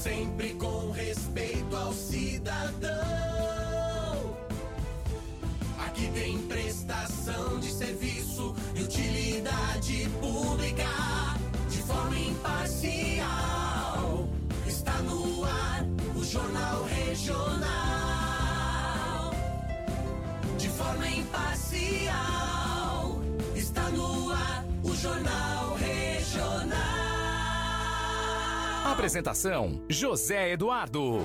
sempre Apresentação: José Eduardo.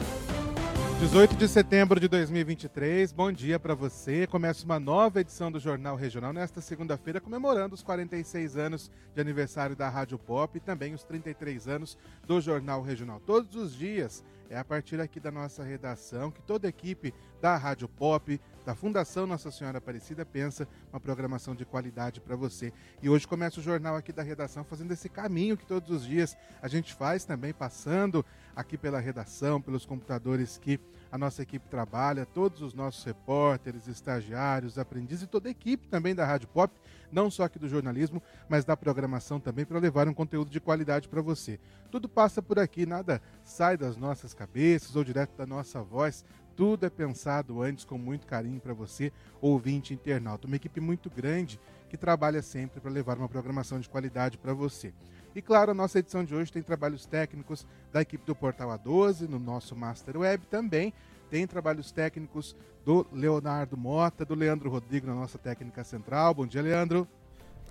18 de setembro de 2023, bom dia para você. Começa uma nova edição do Jornal Regional nesta segunda-feira, comemorando os 46 anos de aniversário da Rádio Pop e também os 33 anos do Jornal Regional. Todos os dias é a partir aqui da nossa redação que toda a equipe da Rádio Pop, da Fundação Nossa Senhora Aparecida, pensa uma programação de qualidade para você. E hoje começa o jornal aqui da redação fazendo esse caminho que todos os dias a gente faz também, passando aqui pela redação, pelos computadores que a nossa equipe trabalha, todos os nossos repórteres, estagiários, aprendizes e toda a equipe também da Rádio Pop, não só aqui do jornalismo, mas da programação também, para levar um conteúdo de qualidade para você. Tudo passa por aqui, nada sai das nossas cabeças ou direto da nossa voz. Tudo é pensado antes com muito carinho para você, ouvinte internauta. Uma equipe muito grande que trabalha sempre para levar uma programação de qualidade para você. E claro, a nossa edição de hoje tem trabalhos técnicos da equipe do Portal A12, no nosso Master Web também. Tem trabalhos técnicos do Leonardo Mota, do Leandro Rodrigo na nossa técnica central. Bom dia, Leandro.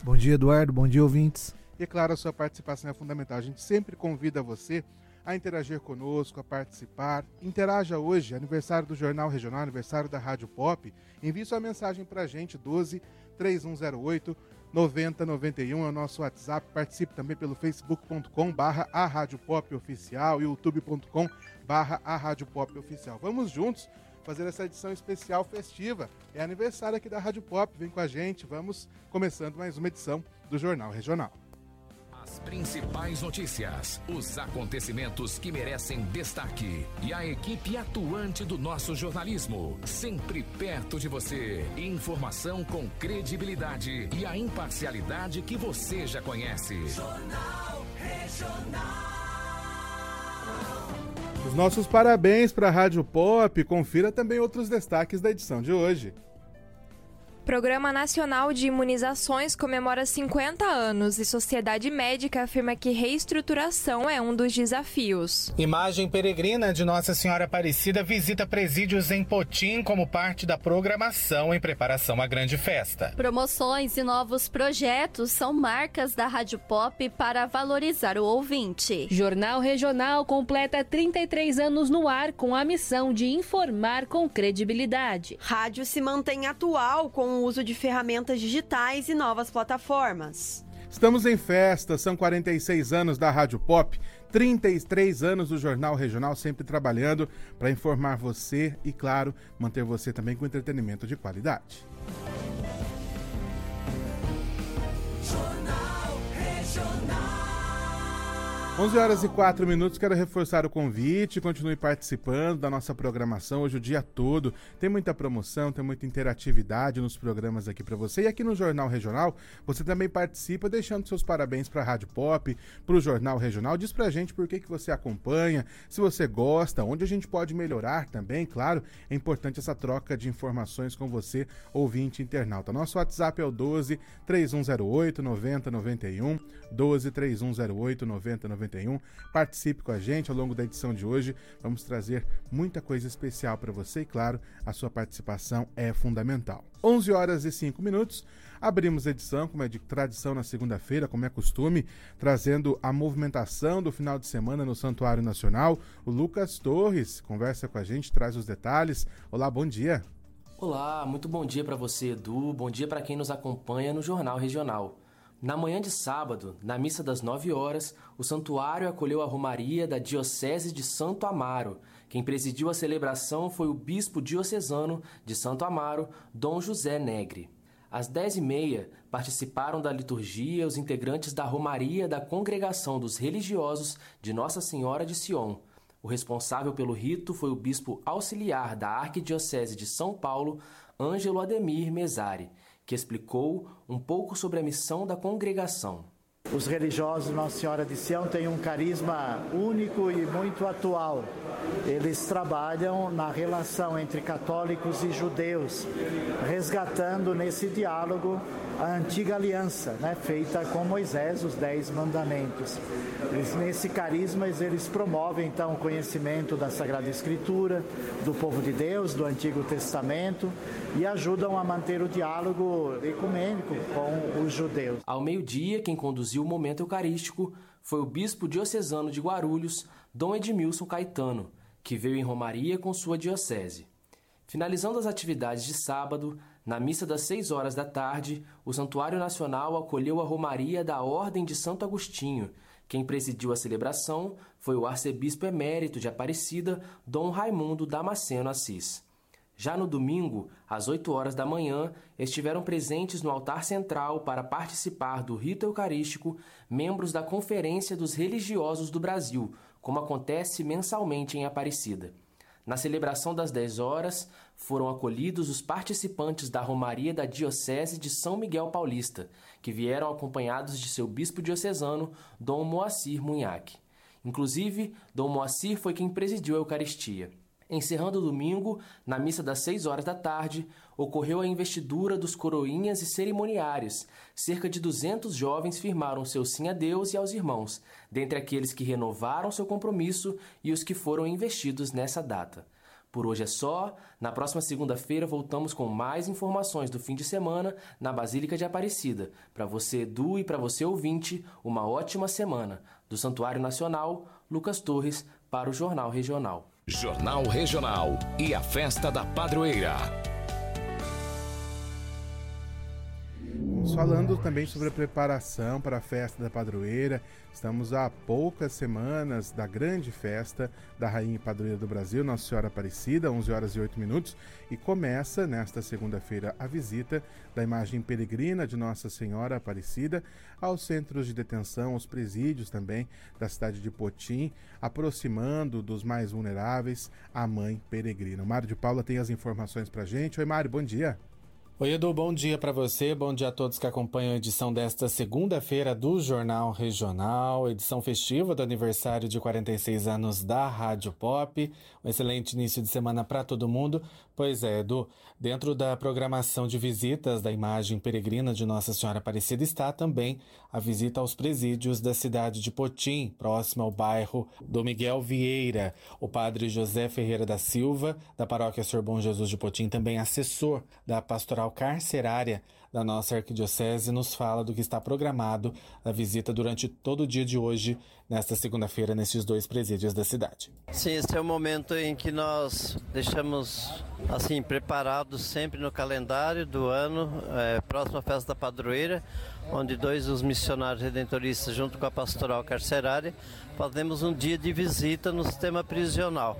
Bom dia, Eduardo. Bom dia, ouvintes. E claro, a sua participação é fundamental. A gente sempre convida você a interagir conosco, a participar. Interaja hoje, aniversário do Jornal Regional, aniversário da Rádio Pop. Envie sua mensagem para a gente, 12 3108 9091 é o nosso WhatsApp. Participe também pelo facebook.com barra a Rádio Pop Oficial, youtube.com barra a Rádio Pop Oficial. Vamos juntos fazer essa edição especial festiva. É aniversário aqui da Rádio Pop. Vem com a gente, vamos começando mais uma edição do Jornal Regional. As principais notícias, os acontecimentos que merecem destaque e a equipe atuante do nosso jornalismo, sempre perto de você. Informação com credibilidade e a imparcialidade que você já conhece. Jornal Regional. Os nossos parabéns para a Rádio Pop. Confira também outros destaques da edição de hoje. Programa Nacional de Imunizações comemora 50 anos e Sociedade Médica afirma que reestruturação é um dos desafios. Imagem peregrina de Nossa Senhora Aparecida visita presídios em Potim como parte da programação em preparação à grande festa. Promoções e novos projetos são marcas da Rádio Pop para valorizar o ouvinte. Jornal Regional completa 33 anos no ar com a missão de informar com credibilidade. Rádio se mantém atual com o uso de ferramentas digitais e novas plataformas. Estamos em festa, são 46 anos da Rádio Pop, 33 anos do Jornal Regional, sempre trabalhando para informar você e, claro, manter você também com entretenimento de qualidade. Jornal. 11 horas e 4 minutos, quero reforçar o convite, continue participando da nossa programação hoje o dia todo. Tem muita promoção, tem muita interatividade nos programas aqui para você. E aqui no Jornal Regional, você também participa deixando seus parabéns para a Rádio Pop, para o Jornal Regional. Diz pra gente por que, que você acompanha, se você gosta, onde a gente pode melhorar também, claro. É importante essa troca de informações com você, ouvinte internauta. Nosso WhatsApp é o 12 3108 9091, 12 3108 9091. Participe com a gente ao longo da edição de hoje. Vamos trazer muita coisa especial para você e, claro, a sua participação é fundamental. 11 horas e 5 minutos. Abrimos a edição, como é de tradição na segunda-feira, como é costume, trazendo a movimentação do final de semana no Santuário Nacional. O Lucas Torres conversa com a gente, traz os detalhes. Olá, bom dia. Olá, muito bom dia para você, Edu. Bom dia para quem nos acompanha no Jornal Regional. Na manhã de sábado, na missa das 9 horas, o santuário acolheu a romaria da Diocese de Santo Amaro. Quem presidiu a celebração foi o bispo diocesano de Santo Amaro, Dom José Negre. Às 10h30, participaram da liturgia os integrantes da romaria da Congregação dos Religiosos de Nossa Senhora de Sion. O responsável pelo rito foi o bispo auxiliar da Arquidiocese de São Paulo, Ângelo Ademir Mesari que explicou um pouco sobre a missão da congregação. Os religiosos Nossa Senhora de Sião têm um carisma único e muito atual. Eles trabalham na relação entre católicos e judeus, resgatando nesse diálogo a antiga aliança, né, feita com Moisés, os Dez Mandamentos. Eles, nesse carisma, eles promovem então o conhecimento da Sagrada Escritura, do povo de Deus, do Antigo Testamento e ajudam a manter o diálogo ecumênico com os judeus. Ao meio-dia, quem conduziu o momento eucarístico foi o bispo diocesano de Guarulhos, Dom Edmilson Caetano, que veio em Romaria com sua diocese. Finalizando as atividades de sábado, na missa das 6 horas da tarde, o Santuário Nacional acolheu a Romaria da Ordem de Santo Agostinho. Quem presidiu a celebração foi o arcebispo emérito de Aparecida, Dom Raimundo Damasceno Assis. Já no domingo, às 8 horas da manhã, estiveram presentes no altar central para participar do rito eucarístico membros da Conferência dos Religiosos do Brasil, como acontece mensalmente em Aparecida. Na celebração das 10 horas, foram acolhidos os participantes da Romaria da Diocese de São Miguel Paulista, que vieram acompanhados de seu bispo diocesano, Dom Moacir Munhac. Inclusive, Dom Moacir foi quem presidiu a Eucaristia. Encerrando o domingo, na missa das 6 horas da tarde, ocorreu a investidura dos coroinhas e cerimoniários. Cerca de 200 jovens firmaram seu sim a Deus e aos irmãos, dentre aqueles que renovaram seu compromisso e os que foram investidos nessa data. Por hoje é só. Na próxima segunda-feira voltamos com mais informações do fim de semana na Basílica de Aparecida. Para você, Edu, e para você, ouvinte, uma ótima semana. Do Santuário Nacional, Lucas Torres, para o Jornal Regional. Jornal Regional e a Festa da Padroeira. Falando também sobre a preparação para a festa da padroeira. Estamos a poucas semanas da grande festa da Rainha Padroeira do Brasil, Nossa Senhora Aparecida, 11 horas e 8 minutos, e começa nesta segunda-feira a visita da imagem peregrina de Nossa Senhora Aparecida aos centros de detenção, aos presídios também da cidade de Potim, aproximando dos mais vulneráveis a mãe peregrina. O Mário de Paula tem as informações para gente. Oi, Mário, bom dia. Oi, Edu, bom dia para você, bom dia a todos que acompanham a edição desta segunda-feira do Jornal Regional, edição festiva do aniversário de 46 anos da Rádio Pop. Um excelente início de semana para todo mundo. Pois é, Edu, dentro da programação de visitas da imagem peregrina de Nossa Senhora Aparecida está também a visita aos presídios da cidade de Potim, próximo ao bairro do Miguel Vieira. O padre José Ferreira da Silva, da paróquia Sor Bom Jesus de Potim, também assessor da pastoral carcerária da nossa arquidiocese, nos fala do que está programado a visita durante todo o dia de hoje, nesta segunda-feira, nesses dois presídios da cidade. Sim, esse é o momento em que nós deixamos assim preparados sempre no calendário do ano, é, próxima festa da padroeira, onde dois dos missionários redentoristas, junto com a pastoral carcerária, fazemos um dia de visita no sistema prisional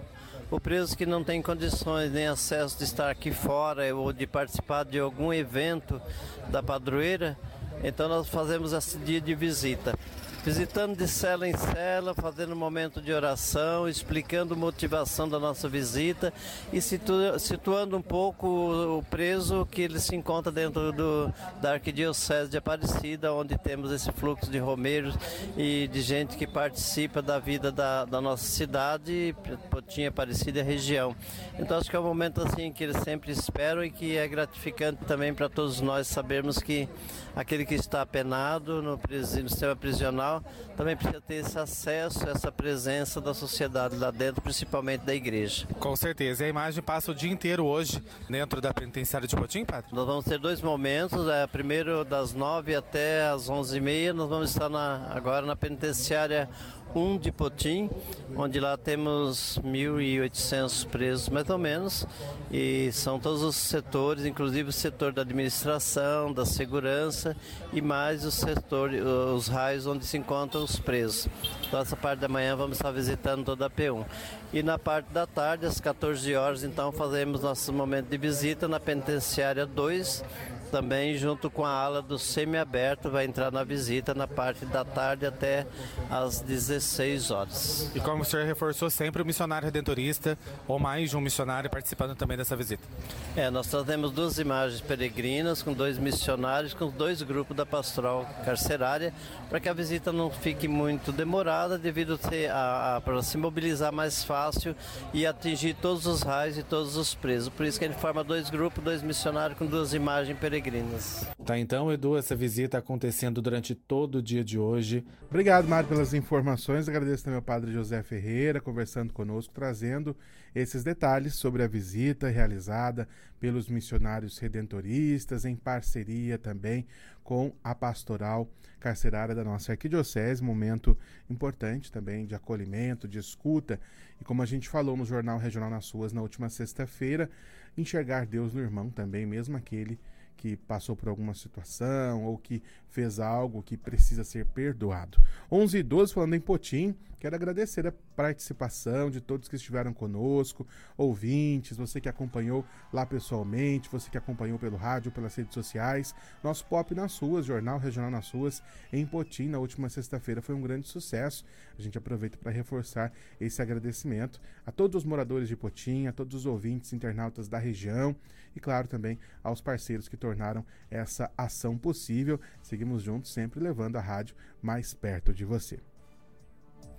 o preso que não tem condições nem acesso de estar aqui fora ou de participar de algum evento da padroeira, então nós fazemos esse dia de visita visitando de cela em cela, fazendo um momento de oração, explicando a motivação da nossa visita e situ situando um pouco o preso que ele se encontra dentro do, da Arquidiocese de Aparecida, onde temos esse fluxo de romeiros e de gente que participa da vida da, da nossa cidade, Potinha, Aparecida e região. Então acho que é um momento assim que eles sempre esperam e que é gratificante também para todos nós sabermos que aquele que está penado no, no sistema prisional também precisa ter esse acesso, essa presença da sociedade lá dentro, principalmente da igreja. Com certeza. E a imagem passa o dia inteiro hoje dentro da penitenciária de Potim, Padre? Nós vamos ter dois momentos. É, primeiro das nove até as onze e meia. Nós vamos estar na, agora na penitenciária 1 de Potim, onde lá temos 1.800 presos mais ou menos, e são todos os setores, inclusive o setor da administração, da segurança e mais o setor, os raios onde se encontram os presos. Então essa parte da manhã vamos estar visitando toda a P1. E na parte da tarde, às 14 horas, então fazemos nosso momento de visita na penitenciária 2, também junto com a ala do semiaberto vai entrar na visita na parte da tarde até às 16 horas. E como o senhor reforçou sempre o missionário redentorista ou mais de um missionário participando também dessa visita? É, nós trazemos duas imagens peregrinas com dois missionários, com dois grupos da pastoral carcerária, para que a visita não fique muito demorada, devido a, a para se mobilizar mais fácil e atingir todos os raios e todos os presos. Por isso que ele forma dois grupos, dois missionários com duas imagens peregrinas. Tá então, Edu, essa visita acontecendo durante todo o dia de hoje. Obrigado, Mário, pelas informações. Agradeço também ao Padre José Ferreira conversando conosco, trazendo esses detalhes sobre a visita realizada pelos missionários redentoristas, em parceria também com a pastoral carcerária da nossa arquidiocese, momento importante também de acolhimento, de escuta, e como a gente falou no Jornal Regional nas Suas na última sexta-feira, enxergar Deus no irmão também, mesmo aquele que passou por alguma situação ou que fez algo que precisa ser perdoado. 11 e 12, falando em Potim, quero agradecer a participação de todos que estiveram conosco, ouvintes, você que acompanhou lá pessoalmente, você que acompanhou pelo rádio, pelas redes sociais. Nosso Pop nas Suas, Jornal Regional nas Suas, em Potim, na última sexta-feira, foi um grande sucesso. A gente aproveita para reforçar esse agradecimento a todos os moradores de Potim, a todos os ouvintes internautas da região e, claro, também aos parceiros que tornaram essa ação possível. Seguimos juntos, sempre levando a rádio mais perto de você.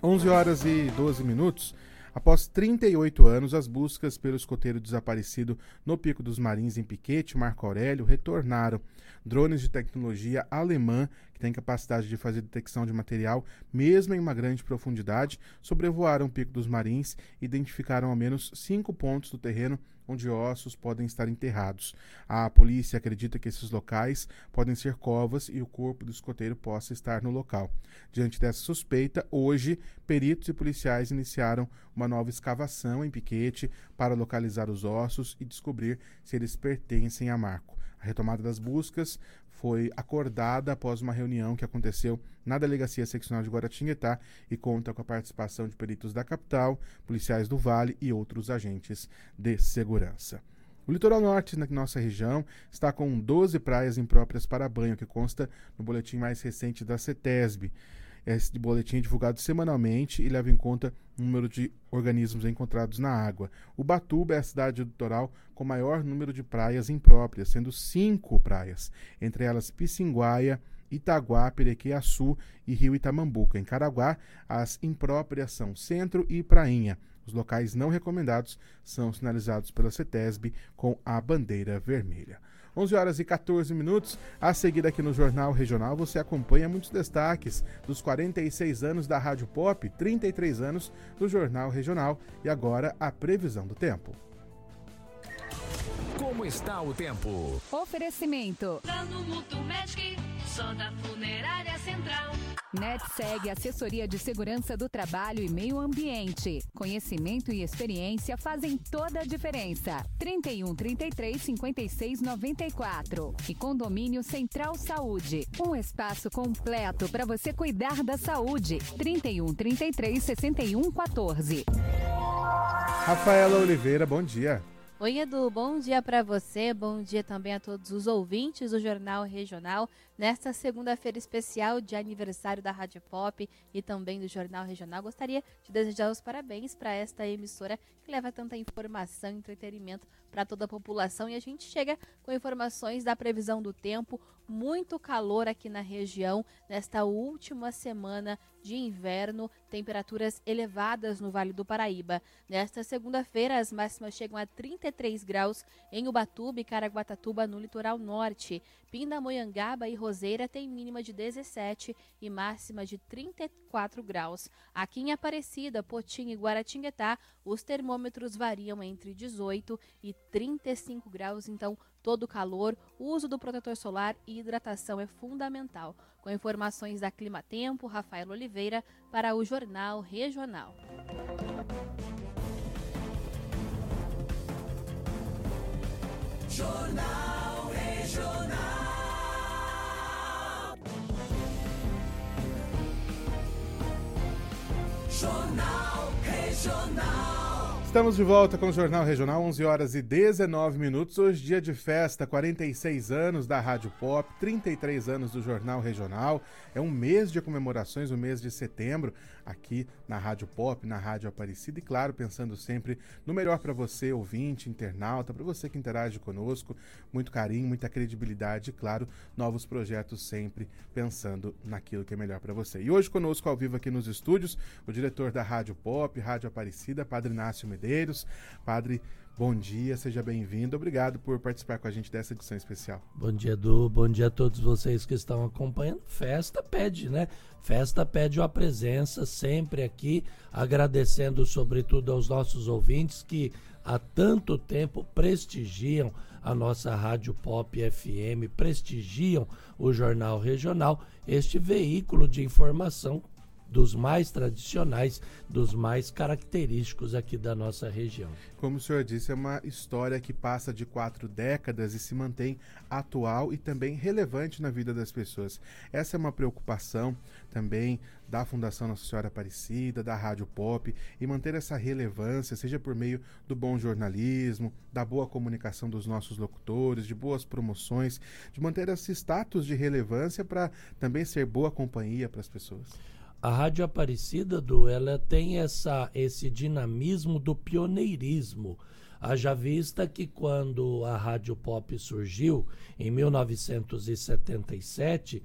11 horas e 12 minutos. Após 38 anos, as buscas pelo escoteiro desaparecido no Pico dos Marins, em Piquete, Marco Aurélio, retornaram. Drones de tecnologia alemã, que têm capacidade de fazer detecção de material, mesmo em uma grande profundidade, sobrevoaram o Pico dos Marins e identificaram ao menos cinco pontos do terreno onde ossos podem estar enterrados. A polícia acredita que esses locais podem ser covas e o corpo do escoteiro possa estar no local. Diante dessa suspeita, hoje, peritos e policiais iniciaram uma nova escavação em Piquete para localizar os ossos e descobrir se eles pertencem a Marco. A retomada das buscas foi acordada após uma reunião que aconteceu na Delegacia Seccional de Guaratinguetá e conta com a participação de peritos da capital, policiais do Vale e outros agentes de segurança. O litoral norte na nossa região está com 12 praias impróprias para banho, que consta no boletim mais recente da CETESB. Esse boletim é divulgado semanalmente e leva em conta o número de organismos encontrados na água. O Batuba é a cidade litoral com maior número de praias impróprias, sendo cinco praias, entre elas Pissinguaia, Itaguá, Perequeaçu e Rio Itamambuca. Em Caraguá, as impróprias são Centro e Prainha. Os locais não recomendados são sinalizados pela CETESB com a bandeira vermelha. 11 horas e 14 minutos. A seguir aqui no Jornal Regional, você acompanha muitos destaques dos 46 anos da Rádio Pop, 33 anos do Jornal Regional e agora a previsão do tempo. Como está o tempo? Oferecimento. Plano só da Funerária Central. NetSeg Assessoria de Segurança do Trabalho e Meio Ambiente. Conhecimento e experiência fazem toda a diferença. 31 33 56 94. E Condomínio Central Saúde. Um espaço completo para você cuidar da saúde. 31 33 61 14. Rafaela Oliveira, bom dia. Oi, Edu, bom dia para você, bom dia também a todos os ouvintes do Jornal Regional. Nesta segunda-feira especial de aniversário da Rádio Pop e também do Jornal Regional, gostaria de desejar os parabéns para esta emissora que leva tanta informação e entretenimento para toda a população. E a gente chega com informações da previsão do tempo, muito calor aqui na região nesta última semana de inverno, temperaturas elevadas no Vale do Paraíba. Nesta segunda-feira, as máximas chegam a 33 graus em Ubatuba e Caraguatatuba, no litoral norte. Pindamonhangaba e Roseira têm mínima de 17 e máxima de 34 graus. Aqui em Aparecida, Potim e Guaratinguetá, os termômetros variam entre 18 e 35 graus, então todo o calor, o uso do protetor solar e hidratação é fundamental. Com informações da Clima Tempo, Rafael Oliveira para o Jornal Regional. Jornal Regional. Jornal Regional. Estamos de volta com o Jornal Regional, 11 horas e 19 minutos. Hoje, dia de festa, 46 anos da Rádio Pop, 33 anos do Jornal Regional. É um mês de comemorações, o mês de setembro, aqui na Rádio Pop, na Rádio Aparecida. E, claro, pensando sempre no melhor para você, ouvinte, internauta, para você que interage conosco. Muito carinho, muita credibilidade e, claro, novos projetos sempre pensando naquilo que é melhor para você. E hoje, conosco ao vivo aqui nos estúdios, o diretor da Rádio Pop, Rádio Aparecida, Padre Inácio Medeiros. Padre, bom dia, seja bem-vindo. Obrigado por participar com a gente dessa edição especial. Bom dia, Edu. Bom dia a todos vocês que estão acompanhando. Festa pede, né? Festa pede a presença sempre aqui, agradecendo sobretudo aos nossos ouvintes que há tanto tempo prestigiam a nossa Rádio Pop FM, prestigiam o Jornal Regional, este veículo de informação dos mais tradicionais, dos mais característicos aqui da nossa região. Como o senhor disse, é uma história que passa de quatro décadas e se mantém atual e também relevante na vida das pessoas. Essa é uma preocupação também da Fundação Nossa Senhora Aparecida, da Rádio Pop, e manter essa relevância, seja por meio do bom jornalismo, da boa comunicação dos nossos locutores, de boas promoções, de manter esse status de relevância para também ser boa companhia para as pessoas. A Rádio Aparecida, do, ela tem essa, esse dinamismo do pioneirismo. Haja vista que quando a Rádio Pop surgiu, em 1977,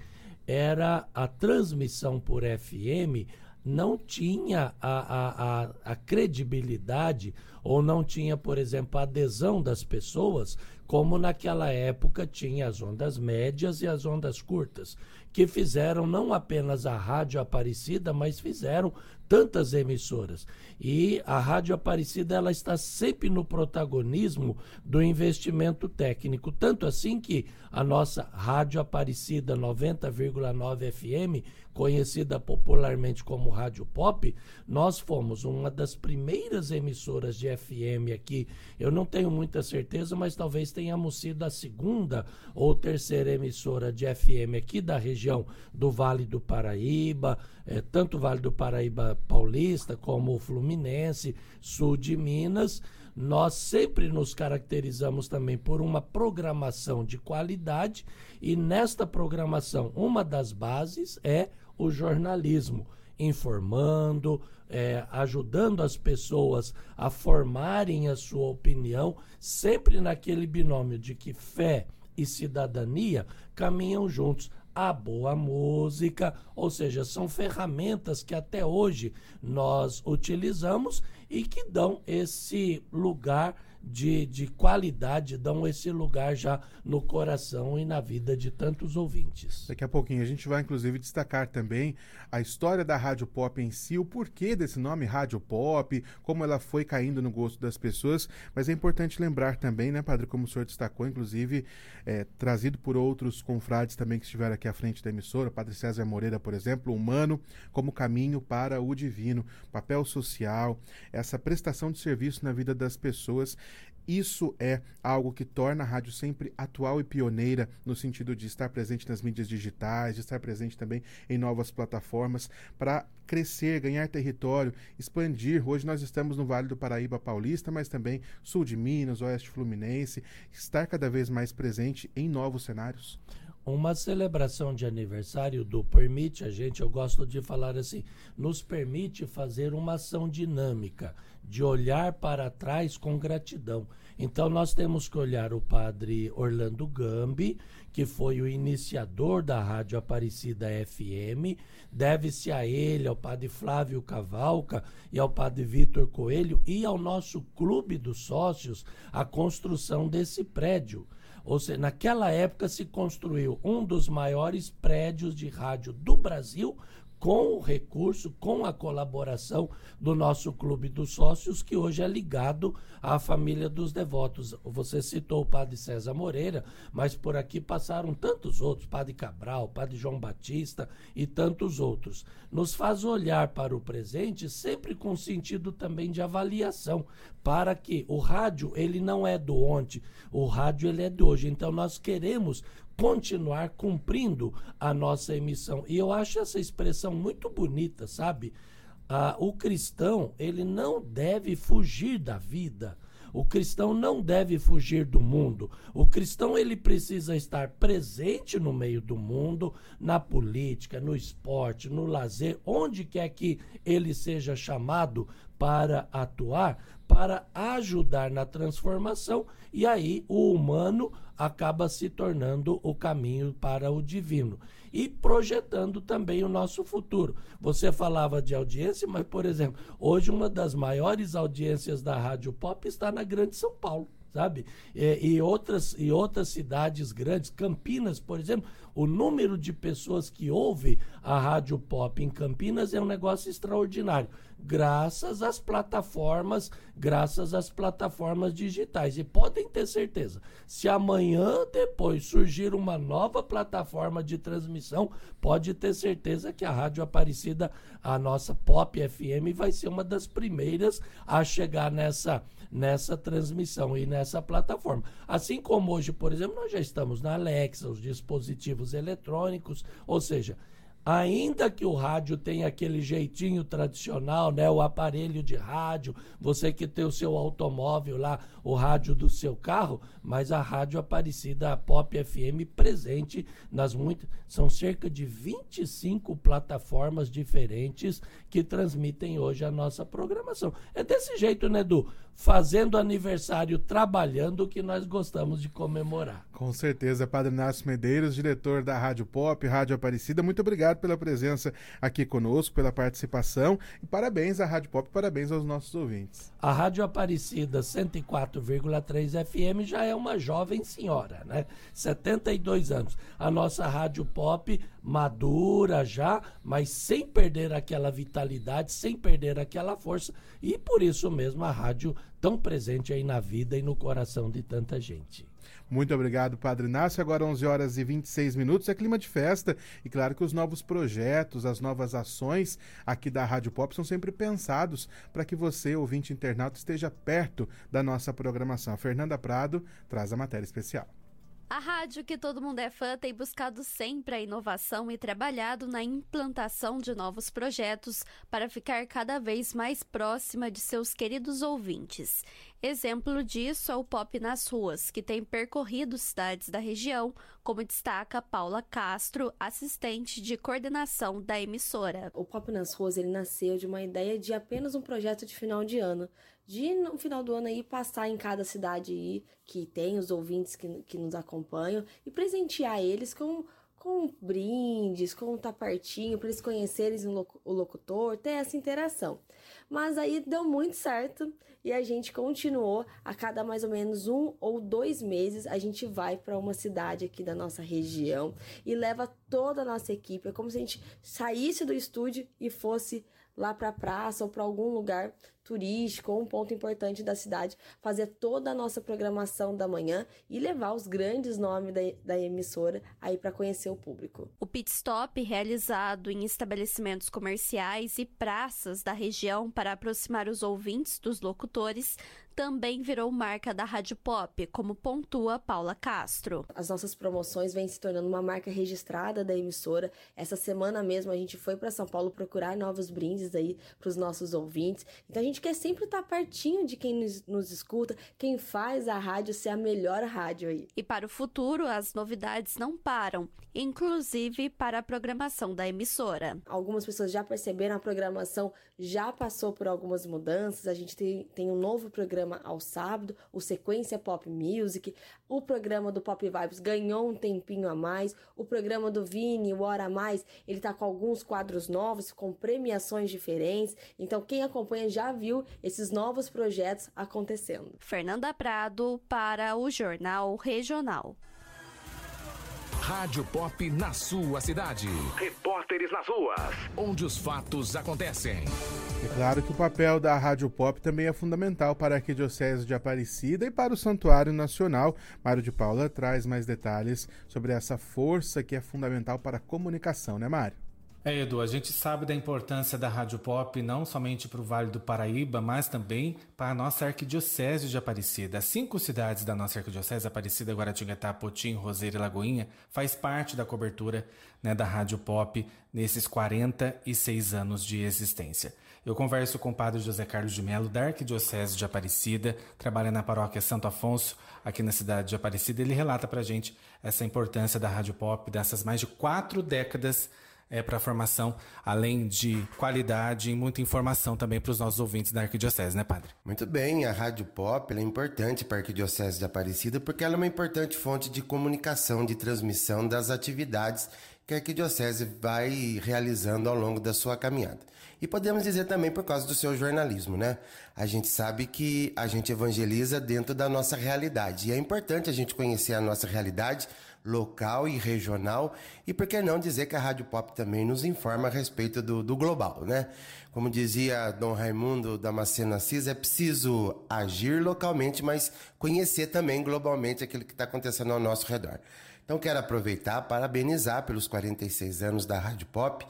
era a transmissão por FM não tinha a, a, a, a, credibilidade ou não tinha, por exemplo, a adesão das pessoas, como naquela época tinha as ondas médias e as ondas curtas que fizeram não apenas a Rádio Aparecida, mas fizeram tantas emissoras. E a Rádio Aparecida ela está sempre no protagonismo do investimento técnico, tanto assim que a nossa Rádio Aparecida 90,9 FM, conhecida popularmente como Rádio Pop, nós fomos uma das primeiras emissoras de FM aqui. Eu não tenho muita certeza, mas talvez tenhamos sido a segunda ou terceira emissora de FM aqui da região do Vale do Paraíba, é, tanto Vale do Paraíba Paulista como o Fluminense, sul de Minas. Nós sempre nos caracterizamos também por uma programação de qualidade e nesta programação uma das bases é o jornalismo, informando, é, ajudando as pessoas a formarem a sua opinião, sempre naquele binômio de que fé e cidadania caminham juntos. A boa música, ou seja, são ferramentas que até hoje nós utilizamos e que dão esse lugar de, de qualidade, dão esse lugar já no coração e na vida de tantos ouvintes. Daqui a pouquinho a gente vai, inclusive, destacar também a história da Rádio Pop em si, o porquê desse nome Rádio Pop, como ela foi caindo no gosto das pessoas. Mas é importante lembrar também, né, Padre, como o senhor destacou, inclusive, é, trazido por outros confrades também que estiveram aqui à frente da emissora, Padre César Moreira, por exemplo, humano como caminho para o divino, papel social, essa prestação de serviço na vida das pessoas isso é algo que torna a rádio sempre atual e pioneira no sentido de estar presente nas mídias digitais, de estar presente também em novas plataformas para crescer, ganhar território, expandir. Hoje nós estamos no Vale do Paraíba Paulista, mas também sul de Minas, oeste fluminense, estar cada vez mais presente em novos cenários. Uma celebração de aniversário do permite a gente, eu gosto de falar assim, nos permite fazer uma ação dinâmica de olhar para trás com gratidão. Então nós temos que olhar o padre Orlando Gambi, que foi o iniciador da Rádio Aparecida FM, deve-se a ele, ao padre Flávio Cavalca e ao padre Vitor Coelho e ao nosso clube dos sócios a construção desse prédio. Ou seja, naquela época se construiu um dos maiores prédios de rádio do Brasil, com o recurso, com a colaboração do nosso clube dos sócios, que hoje é ligado à família dos devotos. Você citou o padre César Moreira, mas por aqui passaram tantos outros, padre Cabral, padre João Batista e tantos outros. Nos faz olhar para o presente sempre com sentido também de avaliação, para que o rádio, ele não é do ontem, o rádio ele é de hoje. Então nós queremos continuar cumprindo a nossa emissão. E eu acho essa expressão muito bonita, sabe? ah, o cristão ele não deve fugir da vida. O cristão não deve fugir do mundo. O cristão ele precisa estar presente no meio do mundo, na política, no esporte, no lazer, onde quer que ele seja chamado para atuar, para ajudar na transformação, e aí o humano acaba se tornando o caminho para o divino e projetando também o nosso futuro. Você falava de audiência, mas, por exemplo, hoje uma das maiores audiências da Rádio Pop está na Grande São Paulo sabe? E, e, outras, e outras cidades grandes, Campinas, por exemplo, o número de pessoas que ouvem a rádio pop em Campinas é um negócio extraordinário graças às plataformas, graças às plataformas digitais. E podem ter certeza, se amanhã depois surgir uma nova plataforma de transmissão, pode ter certeza que a Rádio Aparecida, a nossa Pop FM, vai ser uma das primeiras a chegar nessa nessa transmissão e nessa plataforma. Assim como hoje, por exemplo, nós já estamos na Alexa, os dispositivos eletrônicos, ou seja, Ainda que o rádio tenha aquele jeitinho tradicional, né, o aparelho de rádio, você que tem o seu automóvel lá, o rádio do seu carro, mas a rádio Aparecida a Pop FM presente nas muitas, são cerca de 25 plataformas diferentes que transmitem hoje a nossa programação. É desse jeito, né, Edu? fazendo aniversário, trabalhando, que nós gostamos de comemorar. Com certeza, Padre Inácio Medeiros, diretor da Rádio Pop, Rádio Aparecida, muito obrigado pela presença aqui conosco, pela participação e parabéns à Rádio Pop, parabéns aos nossos ouvintes. A Rádio Aparecida 104,3 FM já é uma jovem senhora, né? 72 anos. A nossa Rádio Pop madura já, mas sem perder aquela vitalidade, sem perder aquela força, e por isso mesmo a rádio tão presente aí na vida e no coração de tanta gente. Muito obrigado, Padre Inácio. Agora 11 horas e 26 minutos. É clima de festa e claro que os novos projetos, as novas ações aqui da Rádio Pop são sempre pensados para que você, ouvinte internauta, esteja perto da nossa programação. A Fernanda Prado traz a matéria especial. A rádio que todo mundo é fã tem buscado sempre a inovação e trabalhado na implantação de novos projetos para ficar cada vez mais próxima de seus queridos ouvintes. Exemplo disso é o Pop nas Ruas, que tem percorrido cidades da região, como destaca Paula Castro, assistente de coordenação da emissora. O Pop nas Ruas ele nasceu de uma ideia de apenas um projeto de final de ano de no final do ano aí passar em cada cidade aí que tem os ouvintes que, que nos acompanham e presentear eles com com brindes, com um tapartinho, para eles conhecerem o locutor, ter essa interação. Mas aí deu muito certo e a gente continuou. A cada mais ou menos um ou dois meses, a gente vai para uma cidade aqui da nossa região e leva toda a nossa equipe. É como se a gente saísse do estúdio e fosse lá para a praça ou para algum lugar turístico ou um ponto importante da cidade, fazer toda a nossa programação da manhã e levar os grandes nomes da, da emissora aí para conhecer o público. O pit stop realizado em estabelecimentos comerciais e praças da região para aproximar os ouvintes dos locutores também virou marca da Rádio Pop, como pontua Paula Castro. As nossas promoções vêm se tornando uma marca registrada da emissora. Essa semana mesmo a gente foi para São Paulo procurar novos brindes aí para os nossos ouvintes. Então a gente quer sempre estar tá pertinho de quem nos, nos escuta, quem faz a rádio ser a melhor rádio aí. E para o futuro, as novidades não param, inclusive para a programação da emissora. Algumas pessoas já perceberam a programação já passou por algumas mudanças. A gente tem, tem um novo programa ao sábado, o Sequência Pop Music. O programa do Pop Vibes ganhou um tempinho a mais. O programa do Vini, o Hora a Mais, ele tá com alguns quadros novos, com premiações diferentes. Então, quem acompanha já viu esses novos projetos acontecendo. Fernanda Prado para o Jornal Regional. Rádio Pop na sua cidade. Repórteres nas ruas, onde os fatos acontecem. É claro que o papel da Rádio Pop também é fundamental para a Arquidiocese de Aparecida e para o Santuário Nacional. Mário de Paula traz mais detalhes sobre essa força que é fundamental para a comunicação, né, Mário? É, Edu, a gente sabe da importância da Rádio Pop não somente para o Vale do Paraíba, mas também para a nossa Arquidiocese de Aparecida. As cinco cidades da nossa Arquidiocese, Aparecida, Guaratinguetá, Potim, Roseira e Lagoinha, faz parte da cobertura né, da Rádio Pop nesses 46 anos de existência. Eu converso com o padre José Carlos de Melo, da Arquidiocese de Aparecida, trabalha na paróquia Santo Afonso, aqui na cidade de Aparecida. Ele relata para a gente essa importância da Rádio Pop, dessas mais de quatro décadas é, para a formação, além de qualidade e muita informação também para os nossos ouvintes da Arquidiocese, né, Padre? Muito bem, a Rádio Pop é importante para a Arquidiocese de Aparecida porque ela é uma importante fonte de comunicação, de transmissão das atividades que a Arquidiocese vai realizando ao longo da sua caminhada. E podemos dizer também por causa do seu jornalismo, né? A gente sabe que a gente evangeliza dentro da nossa realidade. E é importante a gente conhecer a nossa realidade local e regional, e por que não dizer que a Rádio Pop também nos informa a respeito do, do global, né? Como dizia Dom Raimundo Damasceno Assis, é preciso agir localmente, mas conhecer também globalmente aquilo que está acontecendo ao nosso redor. Então quero aproveitar, parabenizar pelos 46 anos da Rádio Pop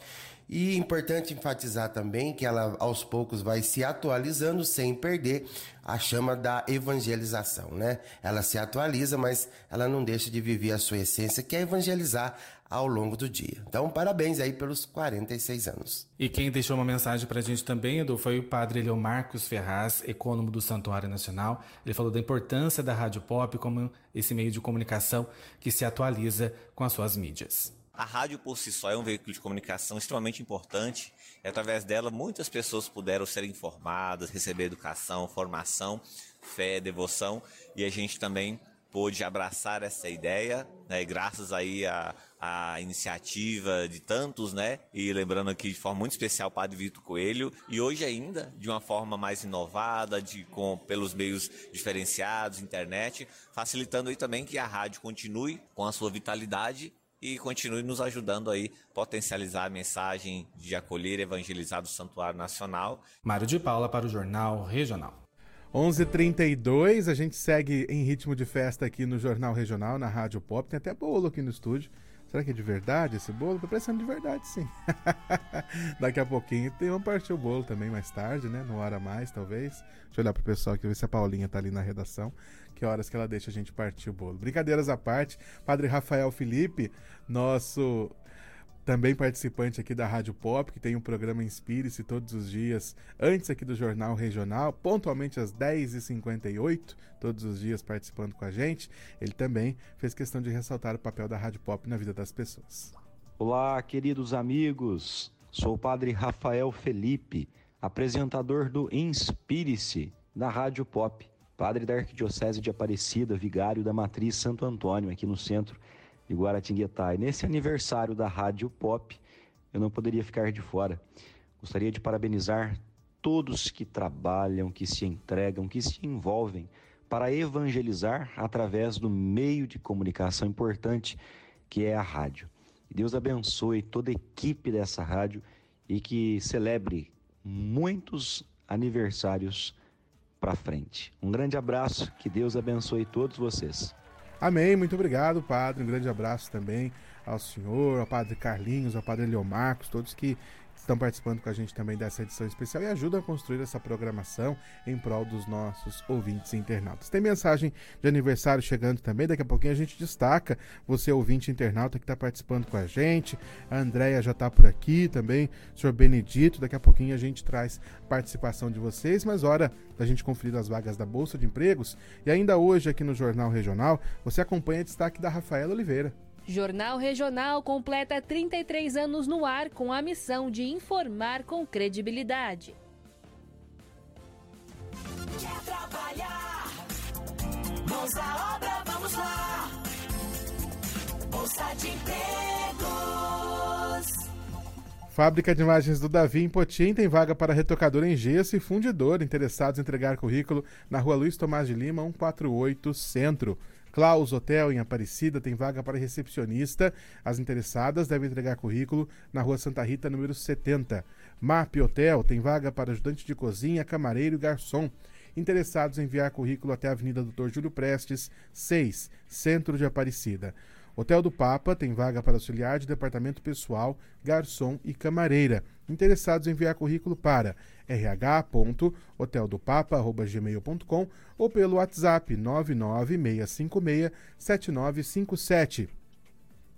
e importante enfatizar também que ela aos poucos vai se atualizando sem perder a chama da evangelização, né? Ela se atualiza, mas ela não deixa de viver a sua essência, que é evangelizar ao longo do dia. Então, parabéns aí pelos 46 anos. E quem deixou uma mensagem para a gente também, Edu, foi o padre Leo Marcos Ferraz, ecônomo do Santuário Nacional. Ele falou da importância da Rádio Pop como esse meio de comunicação que se atualiza com as suas mídias. A rádio por si só é um veículo de comunicação extremamente importante e através dela muitas pessoas puderam ser informadas, receber educação, formação, fé, devoção e a gente também pôde abraçar essa ideia, né, graças aí a, a iniciativa de tantos, né? E lembrando aqui de forma muito especial o Padre Vitor Coelho. E hoje ainda, de uma forma mais inovada, de, com, pelos meios diferenciados, internet, facilitando aí também que a rádio continue com a sua vitalidade e continue nos ajudando aí potencializar a mensagem de acolher e evangelizar do Santuário Nacional. Mário de Paula para o Jornal Regional. 11:32 a gente segue em ritmo de festa aqui no Jornal Regional, na Rádio Pop. Tem até bolo aqui no estúdio. Será que é de verdade esse bolo? Tô parecendo de verdade, sim. Daqui a pouquinho tem um partir o bolo também mais tarde, né? No hora mais, talvez. Deixa eu olhar pro pessoal aqui, ver se a Paulinha tá ali na redação. Que horas que ela deixa a gente partir o bolo. Brincadeiras à parte, Padre Rafael Felipe, nosso também participante aqui da Rádio Pop, que tem um programa Inspire-se todos os dias, antes aqui do Jornal Regional, pontualmente às 10h58, todos os dias participando com a gente. Ele também fez questão de ressaltar o papel da Rádio Pop na vida das pessoas. Olá, queridos amigos. Sou o Padre Rafael Felipe, apresentador do Inspire-se da Rádio Pop, padre da Arquidiocese de Aparecida, vigário da Matriz Santo Antônio, aqui no centro de Guaratinguetá. E nesse aniversário da Rádio Pop, eu não poderia ficar de fora. Gostaria de parabenizar todos que trabalham, que se entregam, que se envolvem para evangelizar através do meio de comunicação importante que é a rádio. Deus abençoe toda a equipe dessa rádio e que celebre muitos aniversários para frente. Um grande abraço, que Deus abençoe todos vocês. Amém, muito obrigado, Padre. Um grande abraço também ao senhor, ao Padre Carlinhos, ao Padre Leomarcos, todos que estão participando com a gente também dessa edição especial e ajudam a construir essa programação em prol dos nossos ouvintes e internautas. Tem mensagem de aniversário chegando também, daqui a pouquinho a gente destaca você, ouvinte internauta, que está participando com a gente. A Andréia já está por aqui também, o senhor Benedito, daqui a pouquinho a gente traz participação de vocês, mas hora da gente conferir as vagas da Bolsa de Empregos. E ainda hoje aqui no Jornal Regional, você acompanha destaque da Rafaela Oliveira. Jornal Regional completa 33 anos no ar com a missão de informar com credibilidade. Quer trabalhar? Mãos à obra, vamos lá. Bolsa de empregos. Fábrica de imagens do Davi em Potim tem vaga para retocador em gesso e fundidor. Interessados em entregar currículo na rua Luiz Tomás de Lima, 148 Centro. Klaus Hotel, em Aparecida, tem vaga para recepcionista. As interessadas devem entregar currículo na rua Santa Rita, número 70. MAP Hotel tem vaga para ajudante de cozinha, camareiro e garçom. Interessados em enviar currículo até a Avenida Doutor Júlio Prestes, 6, Centro de Aparecida. Hotel do Papa tem vaga para auxiliar de departamento pessoal, garçom e camareira. Interessados em enviar currículo para rh.hoteldopapa.gmail.com ou pelo WhatsApp 996567957.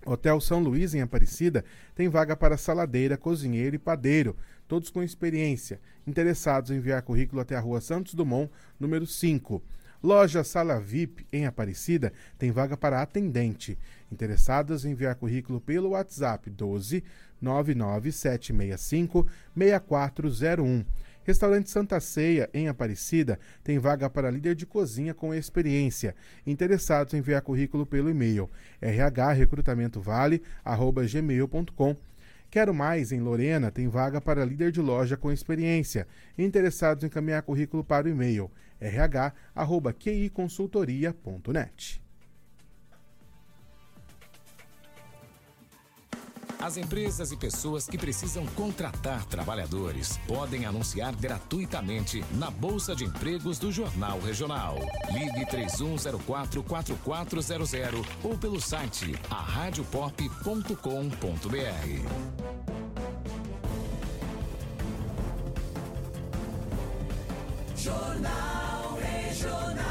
Hotel São Luís, em Aparecida, tem vaga para saladeira, cozinheiro e padeiro, todos com experiência. Interessados em enviar currículo até a rua Santos Dumont, número 5. Loja Sala VIP, em Aparecida, tem vaga para atendente. Interessados em enviar currículo pelo WhatsApp 12 99765 6401. Restaurante Santa Ceia, em Aparecida, tem vaga para líder de cozinha com experiência. Interessados em enviar currículo pelo e-mail rhrecrutamentovale.gmail.com. Quero mais em Lorena tem vaga para líder de loja com experiência. Interessados em encaminhar currículo para o e-mail rh@qiconsultoria.net. As empresas e pessoas que precisam contratar trabalhadores podem anunciar gratuitamente na Bolsa de Empregos do Jornal Regional. Ligue 31044400 ou pelo site arradiopop.com.br. Jornal Regional.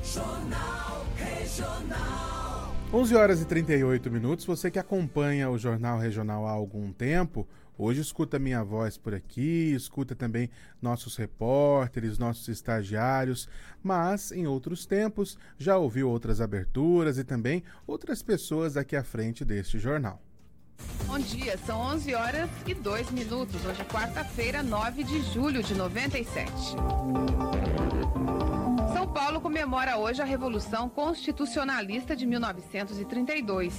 Jornal Regional. 11 horas e 38 minutos. Você que acompanha o Jornal Regional há algum tempo, hoje escuta minha voz por aqui, escuta também nossos repórteres, nossos estagiários, mas em outros tempos já ouviu outras aberturas e também outras pessoas aqui à frente deste jornal. Bom dia, são 11 horas e 2 minutos. Hoje é quarta-feira, 9 de julho de 97. São Paulo comemora hoje a Revolução Constitucionalista de 1932.